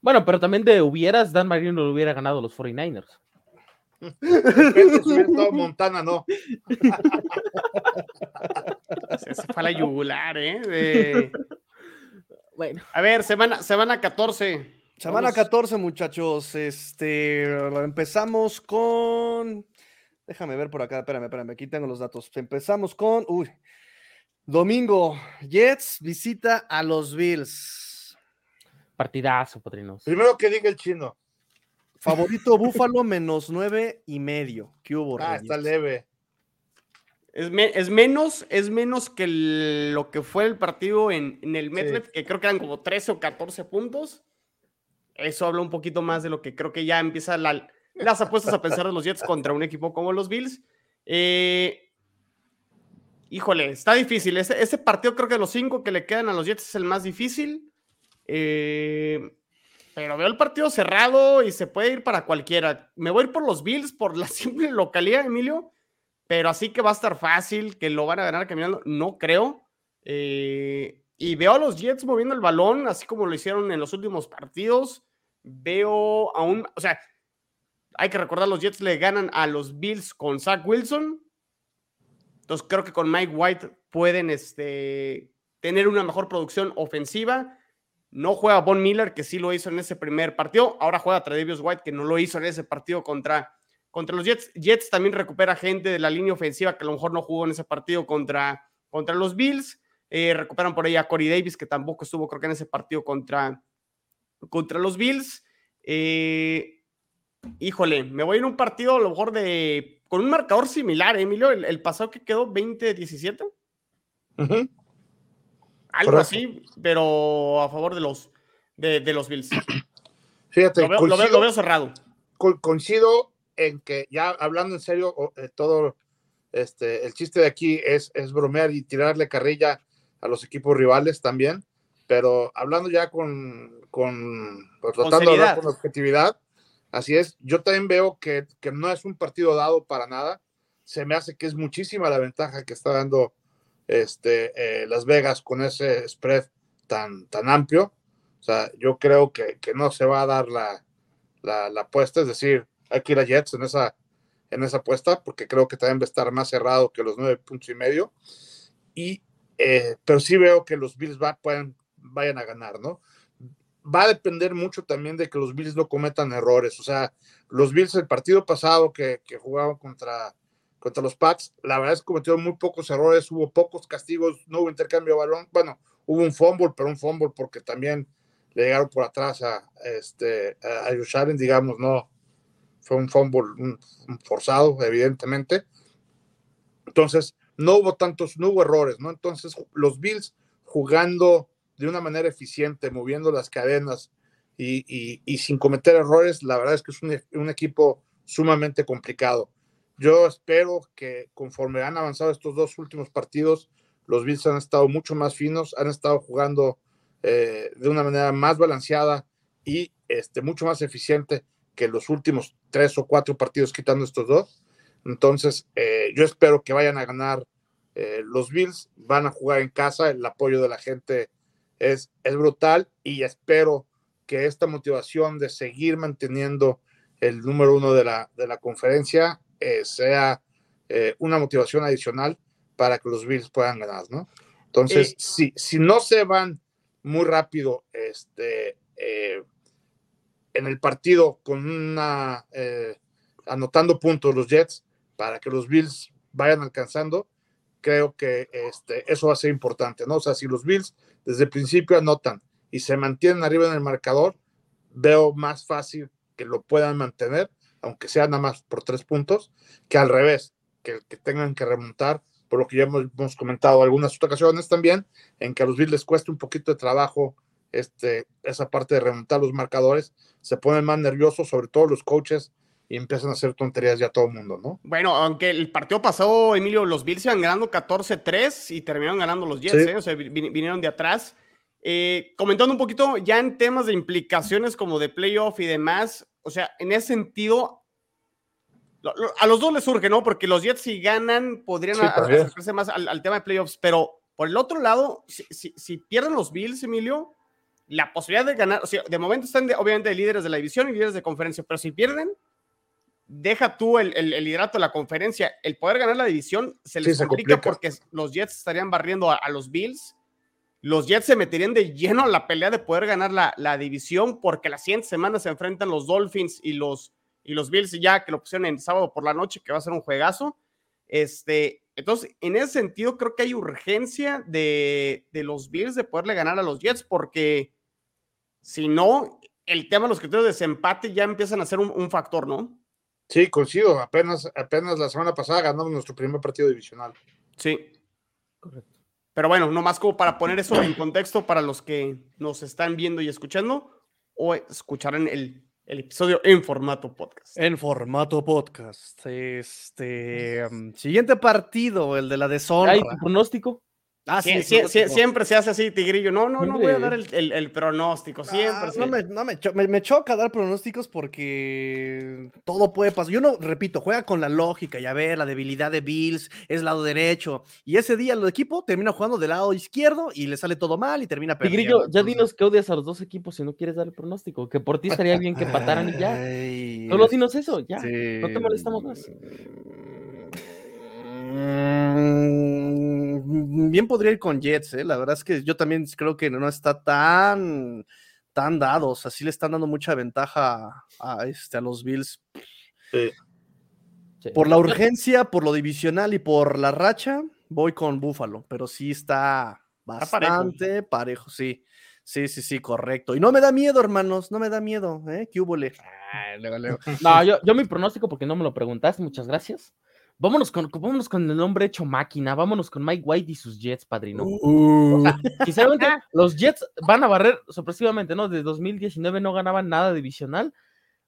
Bueno, pero también de hubieras, Dan Marino lo hubiera ganado los 49ers. Montana no. Se, fue a la yugular, ¿eh? Bueno. A ver, semana, semana 14. Semana 14, muchachos. Este, empezamos con. Déjame ver por acá, espérame, espérame, aquí tengo los datos. Empezamos con. Uy. Domingo, Jets visita a los Bills. Partidazo, Patrinos. Primero que diga el chino. Favorito Búfalo menos nueve y medio. ¿Qué hubo? Ah, está leve. Es, menos, es menos que lo que fue el partido en, el MetLife, que creo que eran como 13 o 14 puntos. Eso habla un poquito más de lo que creo que ya empieza las apuestas a pensar de los Jets contra un equipo como los Bills. Eh, híjole, está difícil. Ese, ese, partido creo que de los cinco que le quedan a los Jets es el más difícil. Eh, pero veo el partido cerrado y se puede ir para cualquiera. Me voy a ir por los Bills por la simple localidad, Emilio. Pero así que va a estar fácil, que lo van a ganar caminando, no creo. Eh, y veo a los Jets moviendo el balón, así como lo hicieron en los últimos partidos. Veo aún, o sea, hay que recordar, los Jets le ganan a los Bills con Zach Wilson. Entonces creo que con Mike White pueden este, tener una mejor producción ofensiva. No juega Von Miller, que sí lo hizo en ese primer partido. Ahora juega Tredavious White, que no lo hizo en ese partido contra, contra los Jets. Jets también recupera gente de la línea ofensiva que a lo mejor no jugó en ese partido contra, contra los Bills. Eh, recuperan por ahí a Corey Davis, que tampoco estuvo, creo que en ese partido contra, contra los Bills. Eh, híjole, me voy en un partido a lo mejor de. con un marcador similar, ¿eh, Emilio. El, pasado que quedó 20-17. Algo así, pero a favor de los, de, los Bills. Fíjate, lo veo, cerrado. coincido en que ya hablando en serio, eh, todo este, el chiste de aquí es, es bromear y tirarle carrilla a los equipos rivales también, pero hablando ya con, con pues, tratando de hablar con objetividad, así es, yo también veo que, que no es un partido dado para nada, se me hace que es muchísima la ventaja que está dando este, eh, Las Vegas con ese spread tan, tan amplio. O sea, yo creo que, no se va a dar la, la, apuesta, es decir, hay que ir a Jets en esa, en esa apuesta, porque creo que también va a estar más cerrado que los nueve puntos y medio. Y, eh, pero sí veo que los Bills va, pueden, vayan a ganar, ¿no? Va a depender mucho también de que los Bills no cometan errores. O sea, los Bills el partido pasado que, que jugaban contra, contra los Pats. La verdad es que cometieron muy pocos errores, hubo pocos castigos, no hubo intercambio de balón. Bueno, hubo un fumble, pero un fumble porque también le llegaron por atrás a, este, a digamos, no. Fue un fumble forzado, evidentemente. Entonces, no hubo tantos, no hubo errores, ¿no? Entonces, los Bills jugando de una manera eficiente, moviendo las cadenas y, sin cometer errores, la verdad es que es un, un equipo sumamente complicado. Yo espero que conforme han avanzado estos dos últimos partidos, los Bills han estado mucho más finos, han estado jugando eh, de una manera más balanceada y este, mucho más eficiente que los últimos tres o cuatro partidos quitando estos dos. Entonces, eh, yo espero que vayan a ganar eh, los Bills, van a jugar en casa, el apoyo de la gente es, es brutal y espero que esta motivación de seguir manteniendo el número uno de la, de la conferencia eh, sea eh, una motivación adicional para que los Bills puedan ganar, ¿no? Entonces, eh, si, si no se van muy rápido este, en el partido con una anotando puntos los Jets para que los Bills vayan alcanzando, creo que este, eso va a ser importante, ¿no? O sea, si los Bills desde el principio anotan y se mantienen arriba en el marcador, veo más fácil que lo puedan mantener, aunque sea nada más por tres puntos, que al revés, que, tengan que remontar, por lo que ya hemos, comentado algunas ocasiones también, en que a los Bills les cuesta un poquito de trabajo este, esa parte de remontar los marcadores, se ponen más nerviosos, sobre todo los coaches, y empiezan a hacer tonterías ya todo el mundo, ¿no? Bueno, aunque el partido pasado, Emilio, los Bills iban ganando 14-3 y terminaron ganando los Jets, Sí. ¿eh? o sea, vi- vinieron de atrás. Eh, comentando un poquito ya en temas de implicaciones como de playoff y demás, o sea, en ese sentido, lo- lo- a los dos les surge, ¿no? Porque los Jets si ganan podrían Sí, acercarse más al, al tema de playoffs, pero por el otro lado, si, si- si pierden los Bills, Emilio, la posibilidad de ganar, o sea, de momento están de- obviamente de líderes de la división y líderes de conferencia, pero si pierden, deja tú el, el, el liderato de la conferencia, el poder ganar la división se les Sí, se complica, complica. porque los Jets estarían barriendo a, a los Bills. Los Jets se meterían de lleno a la pelea de poder ganar la, la división porque la siguiente semana se enfrentan los Dolphins y los, y los Bills ya que lo pusieron en sábado por la noche, que va a ser un juegazo. Este, entonces, en ese sentido, creo que hay urgencia de, de los Bills de poderle ganar a los Jets porque si no, el tema de los criterios de desempate ya empiezan a ser un, un factor, ¿no? Sí, coincido, apenas, apenas la semana pasada ganamos nuestro primer partido divisional. Sí. Correcto. Pero bueno, nomás como para poner eso en contexto para los que nos están viendo y escuchando o escucharán el, el episodio en formato podcast. En formato podcast. Este. mm, siguiente partido, el de la ¿Hay deshonra. tu pronóstico? Ah, sí, pronóstico. siempre se hace así, Tigrillo. No, no, no voy a dar el, el- el pronóstico. Siempre. Ah, sí. no me, no me cho- me- me choca dar pronósticos porque todo puede pasar. Yo no, repito, juega con la lógica y a ver, la debilidad de Bills es lado derecho. Y ese día el equipo termina jugando del lado izquierdo y le sale todo mal y termina perdiendo. Tigrillo, ya dinos que odias a los dos equipos si no quieres dar el pronóstico. Que por ti estaría bien que empataran y ya. Ay, Solo dinos eso, ya. sí. No te molestamos más. Mm, Bien podría ir con Jets, ¿eh? la verdad es que yo también creo que no está tan, tan dado, o sea, sí le están dando mucha ventaja a, este, a los Bills Sí. por la urgencia, por lo divisional y por la racha, voy con Buffalo, pero sí está Está parejo. bastante parejo, sí. Sí, sí, sí, correcto. Y no me da miedo, hermanos, no me da miedo, ¿eh? ¿Qué luego, luego. No, yo, yo mi pronóstico, porque no me lo preguntaste, muchas gracias. Vámonos con, con- vámonos con el nombre hecho máquina, vámonos con Mike White y sus Jets, padrino. Uh, Sinceramente, los Jets van a barrer, sorpresivamente, ¿no? De 2019 no ganaban nada divisional.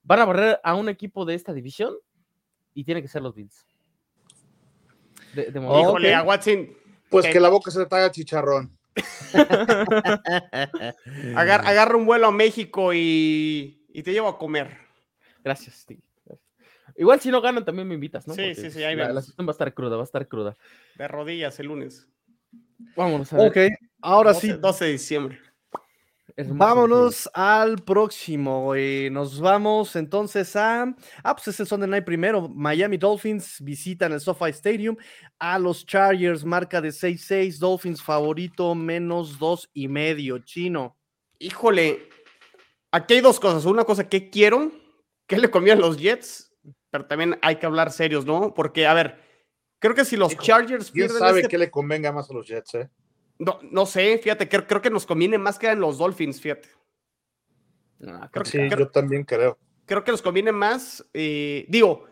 Van a barrer a un equipo de esta división y tiene que ser los Bills. De, de momento. Híjole, ok. a Watson, Pues que la boca se le traiga chicharrón. agar- agarra un vuelo a México y, y te llevo a comer. Gracias, Steve. Igual si no ganan también me invitas, ¿no? Sí, Porque, sí, sí, pues, ahí la, la sesión va a estar cruda, va a estar cruda. De rodillas el lunes. Vámonos a ver. ok, ahora 12, sí, 12 de diciembre. hermoso Vámonos al próximo. eh, nos vamos entonces a. Ah, pues es el Sunday Night primero. Miami Dolphins visitan el SoFi Stadium a los Chargers, marca de 6-6. Dolphins favorito, menos dos y medio. Chino. Híjole, aquí hay dos cosas. Una cosa que quiero, que le comían los Jets, pero también hay que hablar serios, ¿no? Porque, a ver, creo que si los Hijo, Chargers ¿Quién pierden sabe este- qué le convenga más a los Jets, eh? No, no sé, fíjate, creo, creo que nos conviene más que en los Dolphins, fíjate. No, Creo, Sí, que- creo- yo también creo. creo que nos conviene más. eh, digo,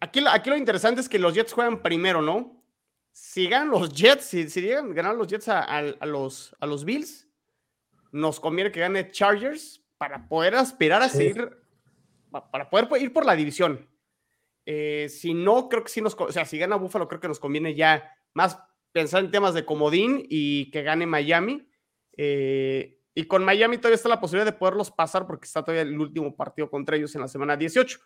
aquí, lo- aquí lo interesante es que los Jets juegan primero, ¿no? Si ganan los Jets, si, si llegan a ganar los Jets a, a- a los, a los Bills, nos conviene que gane Chargers para poder aspirar a Sí. seguir, para poder ir por la división. Eh, si no, creo que sí nos, o sea, si gana Buffalo, creo que nos conviene ya más pensar en temas de comodín y que gane Miami. Eh, y con Miami todavía está la posibilidad de poderlos pasar porque está todavía el último partido contra ellos en la semana 18.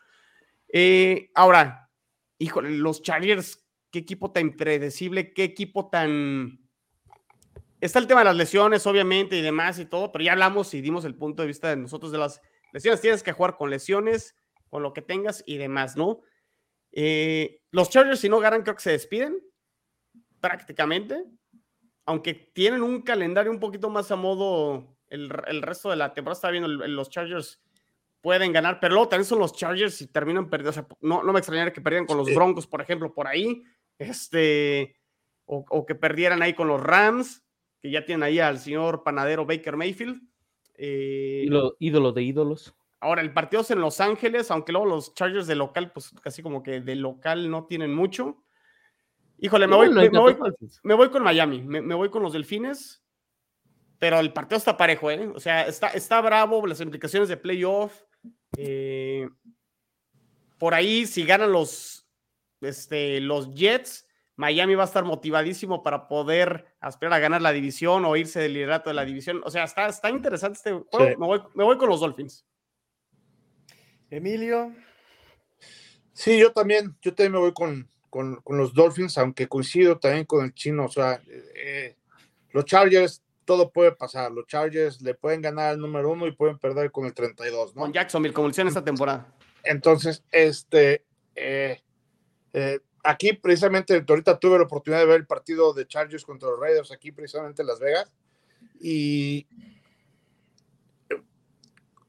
Eh, ahora, híjole, los Chargers, qué equipo tan impredecible, qué equipo tan... Está el tema de las lesiones, obviamente, y demás y todo, pero ya hablamos y dimos el punto de vista de nosotros de las lesiones. Tienes que jugar con lesiones, con lo que tengas y demás, ¿no? Eh, los Chargers, si no ganan, creo que se despiden prácticamente, aunque tienen un calendario un poquito más a modo el, el resto de la temporada. Está viendo el- los Chargers pueden ganar, pero luego también son los Chargers y terminan perdiendo. O sea, no, no me extrañaría que perdieran con los Sí. Broncos, por ejemplo, por ahí. Este, o, que perdieran ahí con los Rams, que ya tienen ahí al señor panadero Baker Mayfield. Eh, ídolo, de ídolos. Ahora, el partido es en Los Ángeles, aunque luego los Chargers de local, pues casi como que de local no tienen mucho. Híjole, me, voy, me, voy, con Miami, me, voy con los Delfines, pero el partido está parejo, ¿eh? O sea, está, está bravo, las implicaciones de playoff. Eh, por ahí, si ganan los, este, los Jets, Miami va a estar motivadísimo para poder aspirar a ganar la división o irse del liderato de la división. O sea, está, está interesante este juego. Me, voy, con los Dolphins. Emilio. Sí, yo también, yo también me voy con, los Dolphins, aunque coincido también con el chino. O sea, eh, los Chargers, todo puede pasar. Los Chargers le pueden ganar el número uno y pueden perder con el 32, ¿no? Con Jacksonville, como hicieron esta temporada. Entonces, este, eh, eh, aquí precisamente ahorita tuve la oportunidad de ver el partido de Chargers contra los Raiders aquí precisamente en Las Vegas y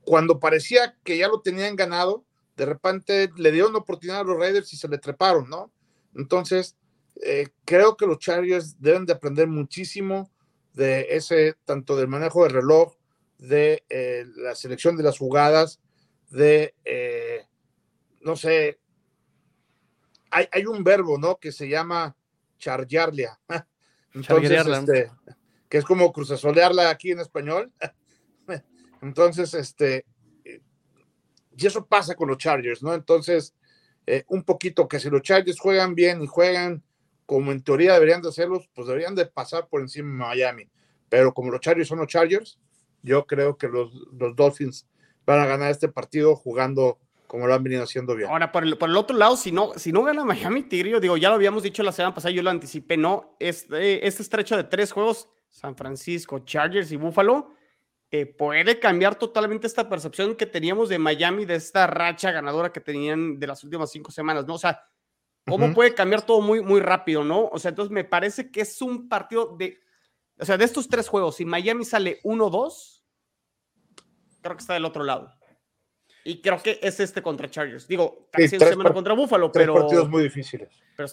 cuando parecía que ya lo tenían ganado, de repente le dieron la oportunidad a los Raiders y se le treparon, ¿no? Entonces, eh, creo que los Chargers deben de aprender muchísimo de ese, tanto del manejo del reloj, de eh, la selección de las jugadas, de, eh, no sé, hay, un verbo, ¿no? Que se llama chargearla. Entonces, este, que es como cruzasolearla aquí en español. Entonces, este, y eso pasa con los Chargers, ¿no? Entonces, eh, un poquito que si los Chargers juegan bien y juegan como en teoría deberían de hacerlos, pues deberían de pasar por encima de Miami. Pero como los Chargers son los Chargers, yo creo que los, los Dolphins van a ganar este partido jugando como lo han venido haciendo bien. Ahora, por el, por el otro lado, si no, si no gana Miami Tigre, digo, ya lo habíamos dicho la semana pasada, yo lo anticipé, no, este, este estrecho de tres juegos, San Francisco, Chargers y Buffalo, puede cambiar totalmente esta percepción que teníamos de Miami, de esta racha ganadora que tenían de las últimas cinco semanas, ¿no? O sea, ¿cómo puede cambiar todo muy, muy rápido, ¿no? O sea, entonces me parece que es un partido de, o sea, de estos tres juegos, si Miami sale 1-2, creo que está del otro lado. Y creo que es este contra Chargers. Digo, casi una semana contra Buffalo, pero. partidos muy difíciles. Pero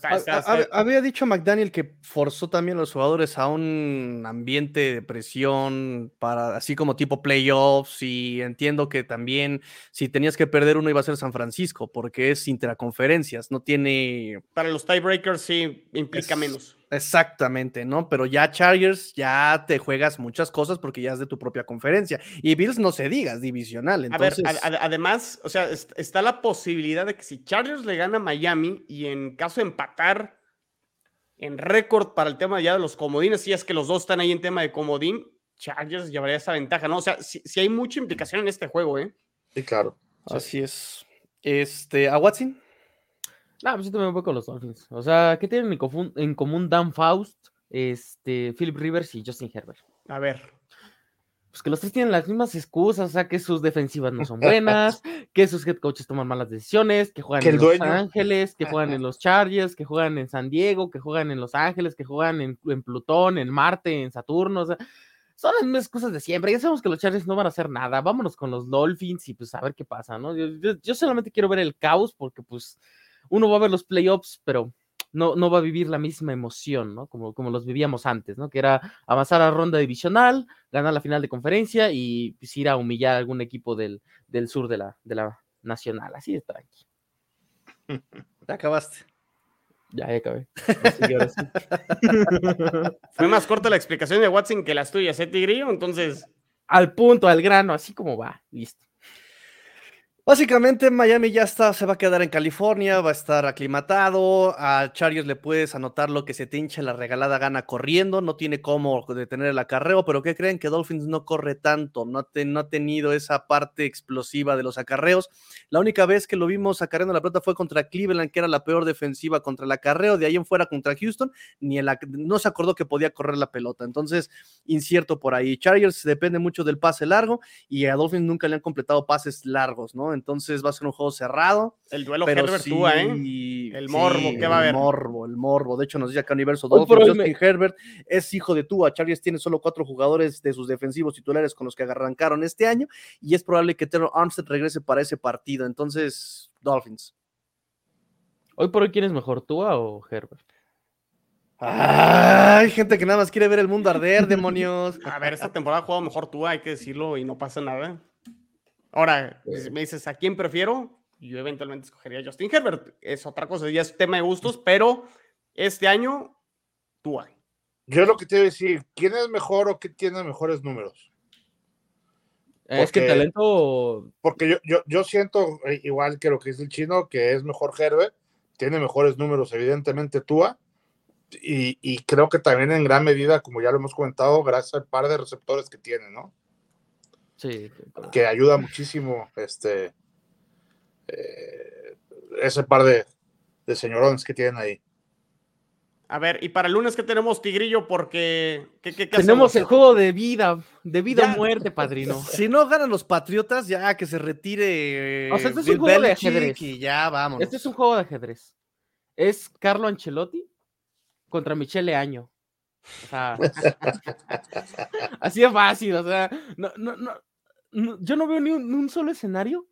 Había dicho McDaniel que forzó también a los jugadores a un ambiente de presión, para, así como tipo playoffs. Y entiendo que también, si tenías que perder uno, iba a ser San Francisco, porque es intraconferencias, no tiene. Para los tiebreakers sí implica menos. Exactamente, ¿no? Pero ya Chargers ya te juegas muchas cosas porque ya es de tu propia conferencia. Y Bills no se digas, divisional. Entonces... A ver, además, o sea, está la posibilidad de que si Chargers le gana a Miami y en caso de empatar en récord para el tema ya de los comodines, si es que los dos están ahí en tema de comodín, Chargers llevaría esa ventaja, ¿no? O sea, si, hay mucha implicación en este juego, ¿eh? Sí, claro. Así es. Este, ¿a Watson? No, pues yo también voy con los Dolphins. O sea, ¿qué tienen en común Dan Faust, este, Philip Rivers y Justin Herbert? A ver. Pues que los tres tienen las mismas excusas, o sea, que sus defensivas no son buenas, que sus head coaches toman malas decisiones, que juegan en Los Ángeles, que juegan en los Chargers, que juegan en San Diego, que juegan en Los Ángeles, que juegan en, Plutón, en Marte, en Saturno, o sea, son las mismas cosas de siempre. Ya sabemos que los Chargers no van a hacer nada. Vámonos con los Dolphins y pues a ver qué pasa, ¿no? yo solamente quiero ver el caos porque pues uno va a ver los playoffs, pero no, no va a vivir la misma emoción, ¿no? Como, como los vivíamos antes, ¿no? Que era avanzar a la ronda divisional, ganar la final de conferencia y pues, ir a humillar a algún equipo del, del sur de la, de la nacional. Así de tranqui. Te acabaste. Ya, ya acabé. Fue más corta la explicación de Watson que las tuyas, ¿eh, Tigrillo? Entonces. Al punto, al grano, así como va, listo. Básicamente Miami ya está, se va a quedar en California, va a estar aclimatado, a Chargers le puedes anotar lo que se te hincha la regalada gana corriendo, no tiene cómo detener el acarreo, pero ¿qué creen? Que Dolphins no corre tanto, no, no ha tenido esa parte explosiva de los acarreos. La única vez que lo vimos acarreando la pelota fue contra Cleveland, que era la peor defensiva contra el acarreo, de ahí en fuera contra Houston, ni el, no se acordó que podía correr la pelota, entonces incierto por ahí. Chargers depende mucho del pase largo y a Dolphins nunca le han completado pases largos, ¿no? Entonces va a ser un juego cerrado. El duelo Herbert ¿eh? El morbo, ¿qué va a haber? El morbo, el morbo. De hecho, nos dice acá Universo 2, Justin Herbert es hijo de Tua. Chargers tiene solo cuatro jugadores de sus defensivos titulares con los que arrancaron este año y es probable que Terrell Armstead regrese para ese partido. Entonces, Dolphins. Hoy por hoy, ¿quién es mejor, Tua o Herbert? Ay, gente que nada más quiere ver el mundo arder, demonios. A ver, esta temporada ha jugado mejor tú, hay que decirlo, y no pasa nada. Ahora, si me dices a quién prefiero, yo eventualmente escogería a Justin Herbert. Es otra cosa, ya es tema de gustos, pero este año, Tua. Yo lo que te iba a decir, ¿quién es mejor o quién tiene mejores números? es que el Porque- talento. Porque yo, yo, yo siento, eh, igual que lo que dice el chino, que es mejor Herbert, tiene mejores números, evidentemente Tua, y, y creo que también en gran medida, como ya lo hemos comentado, gracias al par de receptores que tiene, ¿no? Sí, Que ayuda muchísimo este eh, ese par de, de señorones que tienen ahí. A ver, y para el lunes, ¿qué tenemos, Tigrillo? Porque. ¿qué, qué, qué Tenemos el juego de vida, de vida Ya. o muerte, padrino. Si no ganan los Patriotas, ya que se retire. O sea, este es un juego de ajedrez. Y ya vámonos. Este es un juego de ajedrez. Es Carlo Ancelotti contra Michele Año. O sea, así de fácil. O sea, no, no, no, no- yo no veo ni un, ni un solo escenario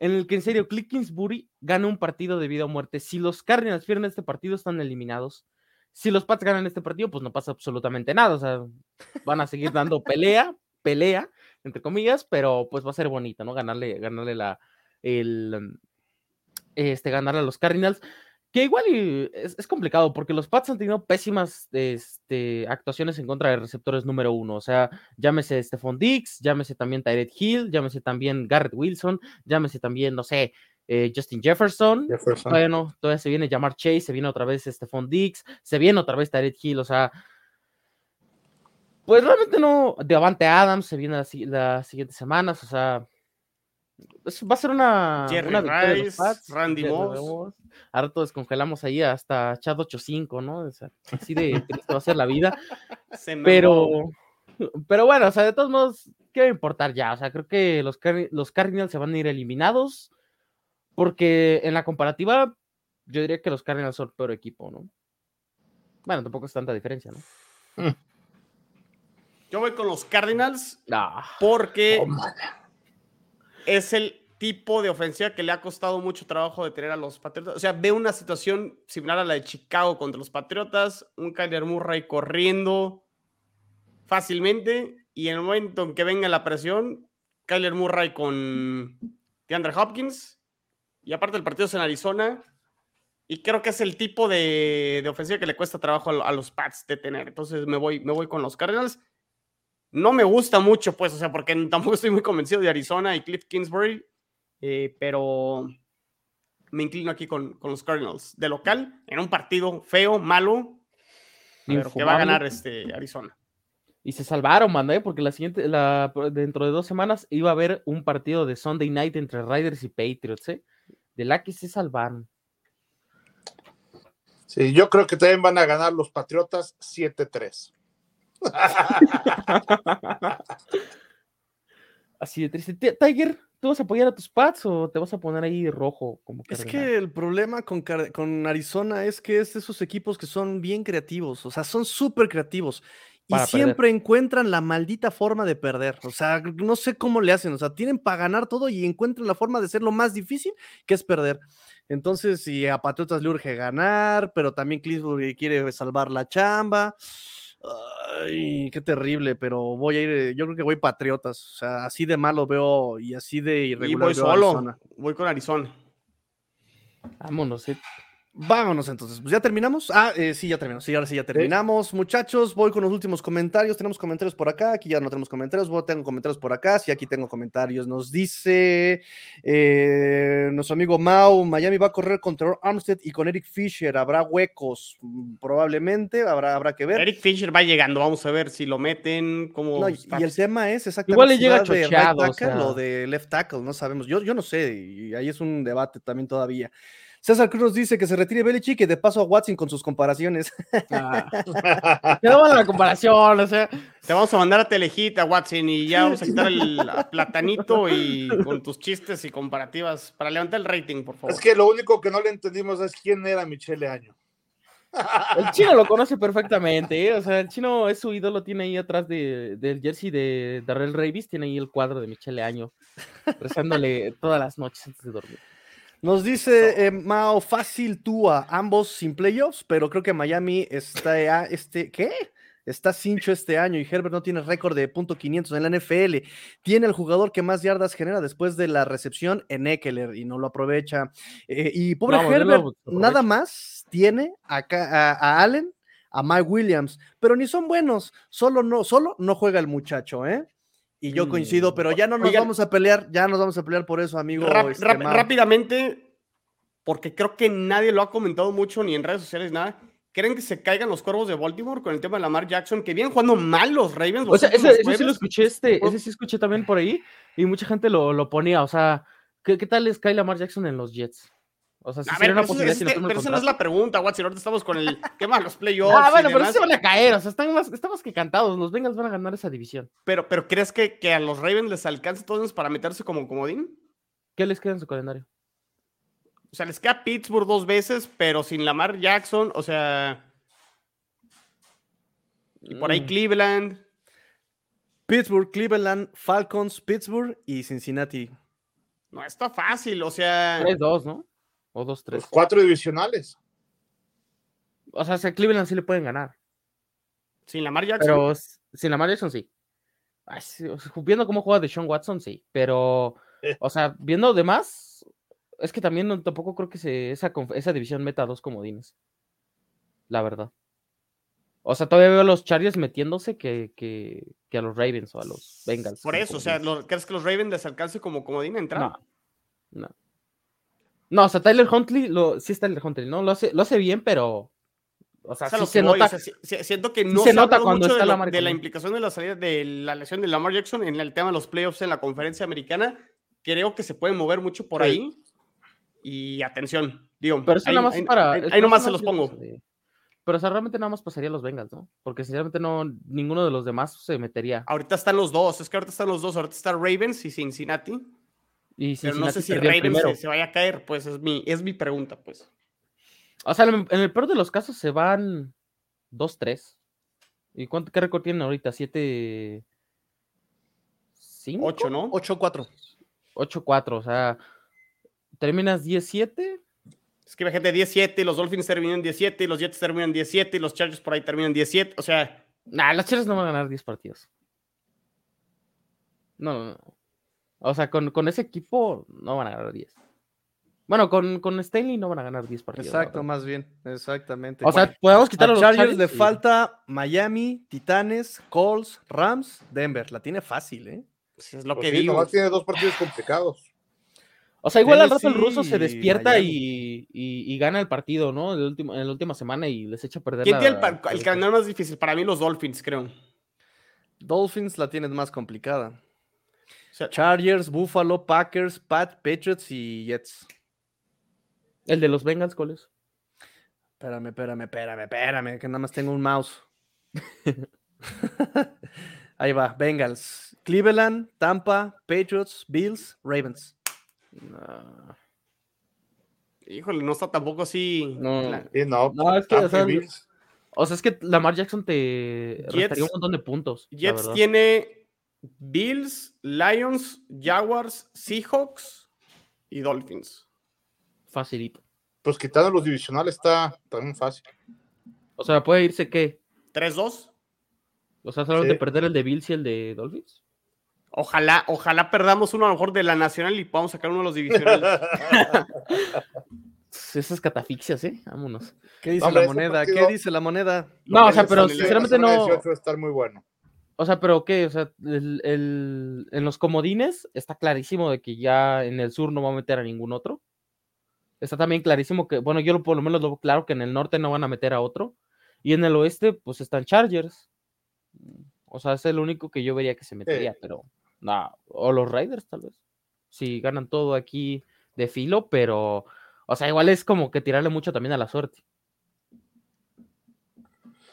en el que en serio Cliff Kingsbury gane un partido de vida o muerte. Si los Cardinals pierden este partido, están eliminados. Si los Pats ganan este partido, pues no pasa absolutamente nada. O sea, van a seguir dando pelea, pelea, entre comillas, pero pues va a ser bonito, ¿no? Ganarle, ganarle la, el, este, ganarle a los Cardinals. Que igual y es, es complicado porque los Pats han tenido pésimas este, actuaciones en contra de receptores número uno. O sea, llámese Stephon Diggs, llámese también Tyreek Hill, llámese también Garrett Wilson, llámese también, no sé, eh, Justin Jefferson. Jefferson. Bueno, todavía se viene Jamar Chase, se viene otra vez Stephon Diggs, se viene otra vez Tyreek Hill, o sea. Pues realmente no. Devante Adams se viene las, si- las siguientes semanas, o sea. Es- va a ser una. Jerry una victoria de los Rice, Pats, Randy Moss. Moss. Ahora todos descongelamos ahí hasta Chad 85, ¿no? O sea, así de triste va a ser la vida. Se me Pero, pero bueno, o sea, de todos modos, ¿qué va a importar ya? O sea, creo que los, los Cardinals se van a ir eliminados porque en la comparativa, yo diría que los Cardinals son el peor equipo, ¿no? Bueno, tampoco es tanta diferencia, ¿no? Yo voy con los Cardinals Ah, porque. Es el tipo de ofensiva que le ha costado mucho trabajo detener a los Patriotas. O sea, ve una situación similar a la de Chicago contra los Patriotas, un Kyler Murray corriendo fácilmente y en el momento en que venga la presión, Kyler Murray con DeAndre Hopkins y aparte el partido es en Arizona y creo que es el tipo de, ofensiva que le cuesta trabajo a, a los Pats detener. Entonces me voy, me voy con los Cardinals. No me gusta mucho, pues, o sea, porque tampoco estoy muy convencido de Arizona y Cliff Kingsbury, eh, pero me inclino aquí con, con los Cardinals. De local, en un partido feo, malo, pero que va a ganar este Arizona. Y se salvaron, manda, ¿eh? porque la siguiente, la, dentro de dos semanas iba a haber un partido de Sunday Night entre Riders y Patriots, ¿eh? De la que se salvaron. Sí, yo creo que también van a ganar los Patriotas 7-3. Así de triste. Ti- Tiger, ¿tú vas a apoyar a tus Pats o te vas a poner ahí rojo como Es que el problema con, con Arizona es que es de esos equipos que son bien creativos, o sea, son súper creativos y perder. siempre encuentran la maldita forma de perder. O sea, no sé cómo le hacen, o sea, tienen para ganar todo y encuentran la forma de ser lo más difícil que es perder. Entonces, si a Patriotas le urge ganar, pero también Clifford quiere salvar la chamba. Ay, qué terrible, pero voy a ir, eh, yo creo que voy Patriotas, o sea, así de malo veo y así de Y irregular voy veo a solo, Arizona. voy con Arizona. Vámonos, ¿eh? Vámonos entonces, pues ya terminamos. Ah, eh, sí, ya terminamos. Sí, ahora sí ya terminamos. Muchachos, voy con los últimos comentarios. Tenemos comentarios por acá. Aquí ya no tenemos comentarios. Tengo comentarios por acá. Sí, aquí tengo comentarios. Nos dice eh, nuestro amigo Mau: Miami va a correr con Terror Armstead y con Eric Fisher. Habrá huecos, mm, probablemente. Habrá, habrá que ver. Eric Fisher va llegando, vamos a ver si lo meten, cómo No, y, el tema es exactamente Igual le llega de right chocheado, o tackle sea. o de left tackle, no sabemos. Yo, yo no sé, y ahí es un debate también todavía. César Cruz nos dice que se retire Belichick y de paso a Watson con sus comparaciones. Ah, me daban la comparación, o sea. Te vamos a mandar a Telejita, Watson, y ya vamos a quitar el platanito y con tus chistes y comparativas para levantar el rating, por favor. Es que lo único que no le entendimos es quién era Michele Año. El chino lo conoce perfectamente, ¿eh? o sea, el chino es su ídolo, tiene ahí atrás de, del jersey de Darrell Ravis, tiene ahí el cuadro de Michele Año, rezándole todas las noches antes de dormir. Nos dice eh, Mao, fácil Tua, ambos sin playoffs, pero creo que Miami está, a- este, ¿qué? Está cincho este año y Herbert no tiene récord de punto .500 en la NFL. Tiene el jugador que más yardas genera después de la recepción en Eckler y no lo aprovecha. Eh, y pobre lo Herbert, nada más tiene a, a Allen, a Mike Williams, pero ni son buenos. Solo no, solo no juega el muchacho, ¿eh? Y yo Mm. coincido, pero ya no nos Oigan. vamos a pelear, ya nos vamos a pelear por eso, amigo. Este, rápidamente, porque creo que nadie lo ha comentado mucho ni en redes sociales, nada. ¿Creen que se caigan los cuervos de Baltimore con el tema de Lamar Jackson? Que vienen jugando mal los Ravens. O los sea, ese, ese sí lo escuché, este, ese sí escuché también por ahí, y mucha gente lo, lo ponía, o sea, ¿qué, qué tal es Kyle Lamar Jackson en los Jets? O sea, si A ver, una posibilidad es- si no es- firma el pero esa no es la pregunta, Watson. Ahorita estamos con el tema de los playoffs. Ah, bueno, pero sí se van a caer, o sea, están más, están más que cantados, los Bengals van a ganar esa división. pero, pero ¿crees que, que a los Ravens les alcance entonces para meterse como comodín? ¿Qué les queda en su calendario? O sea, les queda Pittsburgh dos veces, pero sin Lamar Jackson, o sea. Y por ahí Mm. Cleveland. Pittsburgh, Cleveland, Falcons, Pittsburgh y Cincinnati. No está fácil, o sea. 3-2, ¿no? O 2-3. Los Pues cuatro divisionales. O sea, si a Cleveland sí le pueden ganar. Sin Lamar Jackson. Pero sin Lamar Jackson sí. Ay, sí, o sea, viendo cómo juega Deshaun Watson, sí. Pero, Eh. o sea, viendo demás, es que también no- tampoco creo que se, esa, esa división meta dos comodines. La verdad. O sea, todavía veo a los Chargers metiéndose que, que, que a los Ravens o a los Bengals. Por eso, o sea, ¿crees que los Ravens les alcance como comodín entrar? No. No. No, o sea, Tyler Huntley, lo, sí es Tyler Huntley, ¿no? Lo hace, lo hace bien, pero. O sea, Es a sí se voy, nota. o sea, si- si- siento que no se se, nota cuando mucho está de, Lamar de la implicación de la salida de la lesión de Lamar Jackson en el tema de los playoffs en la conferencia americana. Creo que se puede mover mucho por Sí. ahí. Y atención, digo, Pero eso ahí, nada más ahí- para. ahí- nomás se los pongo. Pero o sea, realmente nada más pasaría a los Bengals, ¿no? Porque sinceramente no, ninguno de los demás se metería. Ahorita están los dos, es que ahorita están los dos, ahorita está Ravens y Cincinnati, Y pero no sé si Ravens se, se vaya a caer, pues es mi, es mi pregunta, pues. O sea, en el peor de los casos se van 2-3. ¿Y cuánto, qué récord tienen ahorita? ¿7? ¿5? 8, ¿no? 8-4. 8-4. O sea, terminas 10-7. Es que gente 17, los Dolphins terminan 17, los Jets terminan 17, los Chargers por ahí terminan 17, o sea, Nah, las Chargers no van a ganar 10 partidos. No, no, no. O sea, con, con ese equipo no van a ganar 10. Bueno, con, con Stanley no van a ganar 10 partidos. Exacto, más bien. Exactamente. O sea, podemos quitar a los Chargers le falta Miami, Titanes, Colts, Rams, Denver. La tiene fácil, ¿eh? pues, es lo Pues que sí, digo. nomás tiene dos partidos complicados. O sea, igual al rato el ruso se despierta y, y- y gana el partido, ¿no? El último, en la última semana y les echa a perder ¿Quién la- tiene el, el la- calendario más difícil? Para mí los Dolphins, creo. Dolphins la tienes más complicada. Sea, Chargers, Buffalo, Packers, Pat, Patriots y Jets. El de los Bengals, ¿cuál es? Espérame, espérame, espérame, espérame, que nada más tengo un mouse. Ahí va, Bengals. Cleveland, Tampa, Patriots, Bills, Ravens. No, híjole, no está tampoco así. No. la- Sí, no, No, es que, o sea, o sea, es que Lamar Jackson te Jets- restaría un montón de puntos. Jets tiene Bills, Lions, Jaguars, Seahawks y Dolphins. Facilito. Pues quitando los divisionales está también fácil. O sea, puede irse qué? 3-2. O sea, solamente Sí. perder el de Bills y el de Dolphins. Ojalá, ojalá perdamos uno a lo mejor de la nacional y podamos sacar uno de los divisionales. Esas catafixias, ¿eh? Vámonos. ¿Qué dice Hombre, la moneda? partido- ¿Qué dice la moneda? No, o sea, pero sinceramente no. 18 va a estar muy bueno. O sea, pero ¿qué? O sea, el, el- en los comodines está clarísimo de que ya en el sur no va a meter a ningún otro. Está también clarísimo que, bueno, yo por lo menos lo veo claro que en el norte no van a meter a otro. Y en el oeste, pues están Chargers. O sea, es el único que yo vería que se metería, pero no. O los Raiders, tal vez. Si ganan todo aquí de filo, pero. O sea, igual es como que tirarle mucho también a la suerte.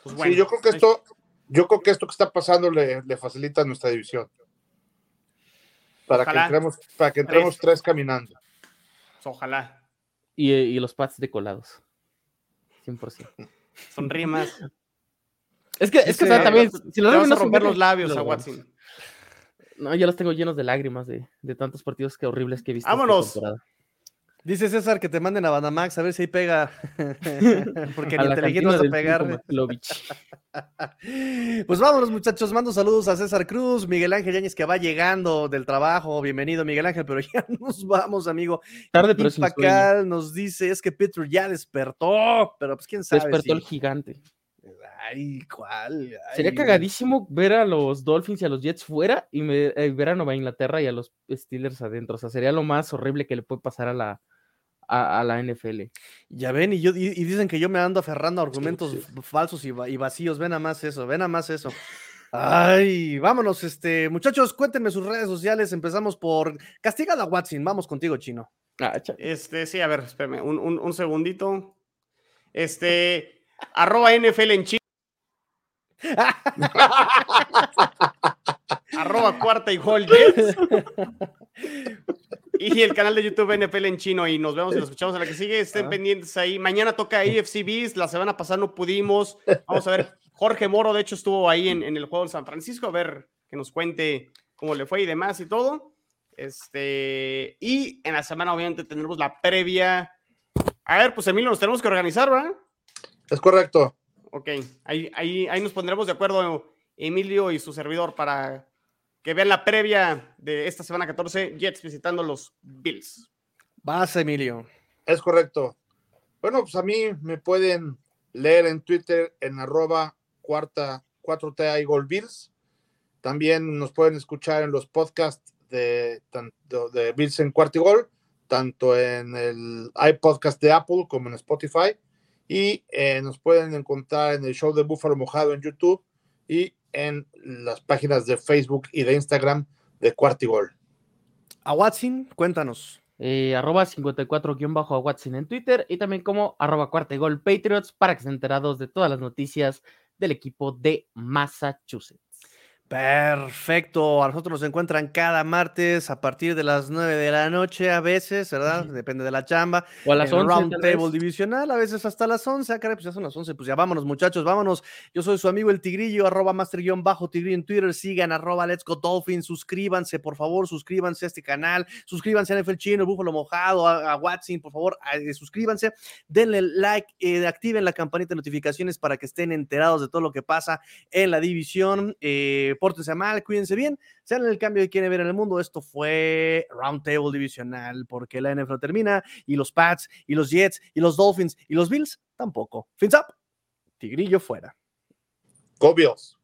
Pues bueno, sí, yo creo que esto, yo creo que esto que está pasando le, le facilita a nuestra división. Para que entremos, para que entremos Tres. tres caminando. pues, ojalá. Y, y los Pats decolados. 100%. Sonríe más. Es que, es que o sea, Dice- también, si los vas a romper los labios los a. Watson. No, yo los tengo llenos de lágrimas de, de tantos partidos que horribles que he visto. esta Vámonos. temporada. Dice César que te manden a Bandamax a ver si ahí pega. Porque ni inteligente vas a pegar. Pues vámonos, muchachos. Mando saludos a César Cruz, Miguel Ángel Yáñez, que va llegando del trabajo. Bienvenido, Miguel Ángel, pero ya nos vamos, amigo. Tarde, pero sueño. Pacal nos dice: es que Peter ya despertó, pero pues quién sabe. Despertó el gigante. Ay, ¿cuál? Sería cagadísimo ver a los Dolphins y a los Jets fuera y me- eh, ver a Nueva Inglaterra y a los Steelers adentro. O sea, sería lo más horrible que le puede pasar a la, a, a la NFL. Ya ven, y, yo, y, y dicen que yo me ando aferrando a argumentos sí. falsos y, va- y vacíos. Ven a más eso, ven a más eso. Ay, vámonos, este, muchachos, cuéntenme sus redes sociales. Empezamos por Castigada Watson. Vamos contigo, chino. Ah, Este, sí, a ver, espérame, un, un- un segundito. Este, arroba NFL en chino. arroba cuarta y gol. Y el canal de YouTube NFL en chino. Y nos vemos y nos escuchamos a la que sigue. Estén Ah. pendientes ahí. Mañana toca AFC Beast. La semana pasada no pudimos. Vamos a ver. Jorge Moro, de hecho, estuvo ahí en, en el juego de San Francisco. A ver que nos cuente cómo le fue y demás y todo. Este, y en la semana, obviamente, tendremos la previa. A ver, pues Emilio, nos tenemos que organizar, ¿verdad? Es correcto. Ok, ahí, ahí, ahí nos pondremos de acuerdo, Emilio y su servidor, para que vean la previa de esta semana 14, Jets visitando los Bills. Vas, Emilio. Es correcto. Bueno, pues a mí me pueden leer en Twitter en arroba cuarta 4T Gold Bills. También nos pueden escuchar en los podcasts de, tanto de Bills en Cuarta y Gol, tanto en el iPodcast de Apple como en Spotify. Y eh, nos pueden encontrar en el show de Búfalo Mojado en YouTube y en las páginas de Facebook y de Instagram de Cuarta y Gol. A Watson, cuéntanos. eh, arroba 54-a Watson en Twitter y también como arroba cuarta y gol Patriots para que estén enterados de todas las noticias del equipo de Massachusetts. Perfecto. A nosotros nos encuentran cada martes a partir de las 9 de la noche, a veces, ¿verdad? Depende de la chamba. O a las en 11. Round tal Table vez. Divisional, a veces hasta las 11. Ah, caray, pues ya son las 11. Pues ya vámonos, muchachos, vámonos. Yo soy su amigo el Tigrillo, arroba master-tigrillo en Twitter. Sigan arroba Let's Go Dolphins. Suscríbanse, por favor, suscríbanse a este canal. Suscríbanse a NFL Chino, Búfalo Mojado, a, a Watson, por favor, a- eh, suscríbanse. Denle like, eh, activen la campanita de notificaciones para que estén enterados de todo lo que pasa en la división. Eh, pórtense mal, cuídense bien, sean el cambio que quieren ver en el mundo. Esto fue Roundtable Divisional, porque la NFL termina y los Pats y los Jets y los Dolphins y los Bills tampoco. Fins up, Tigrillo fuera. Go Bills.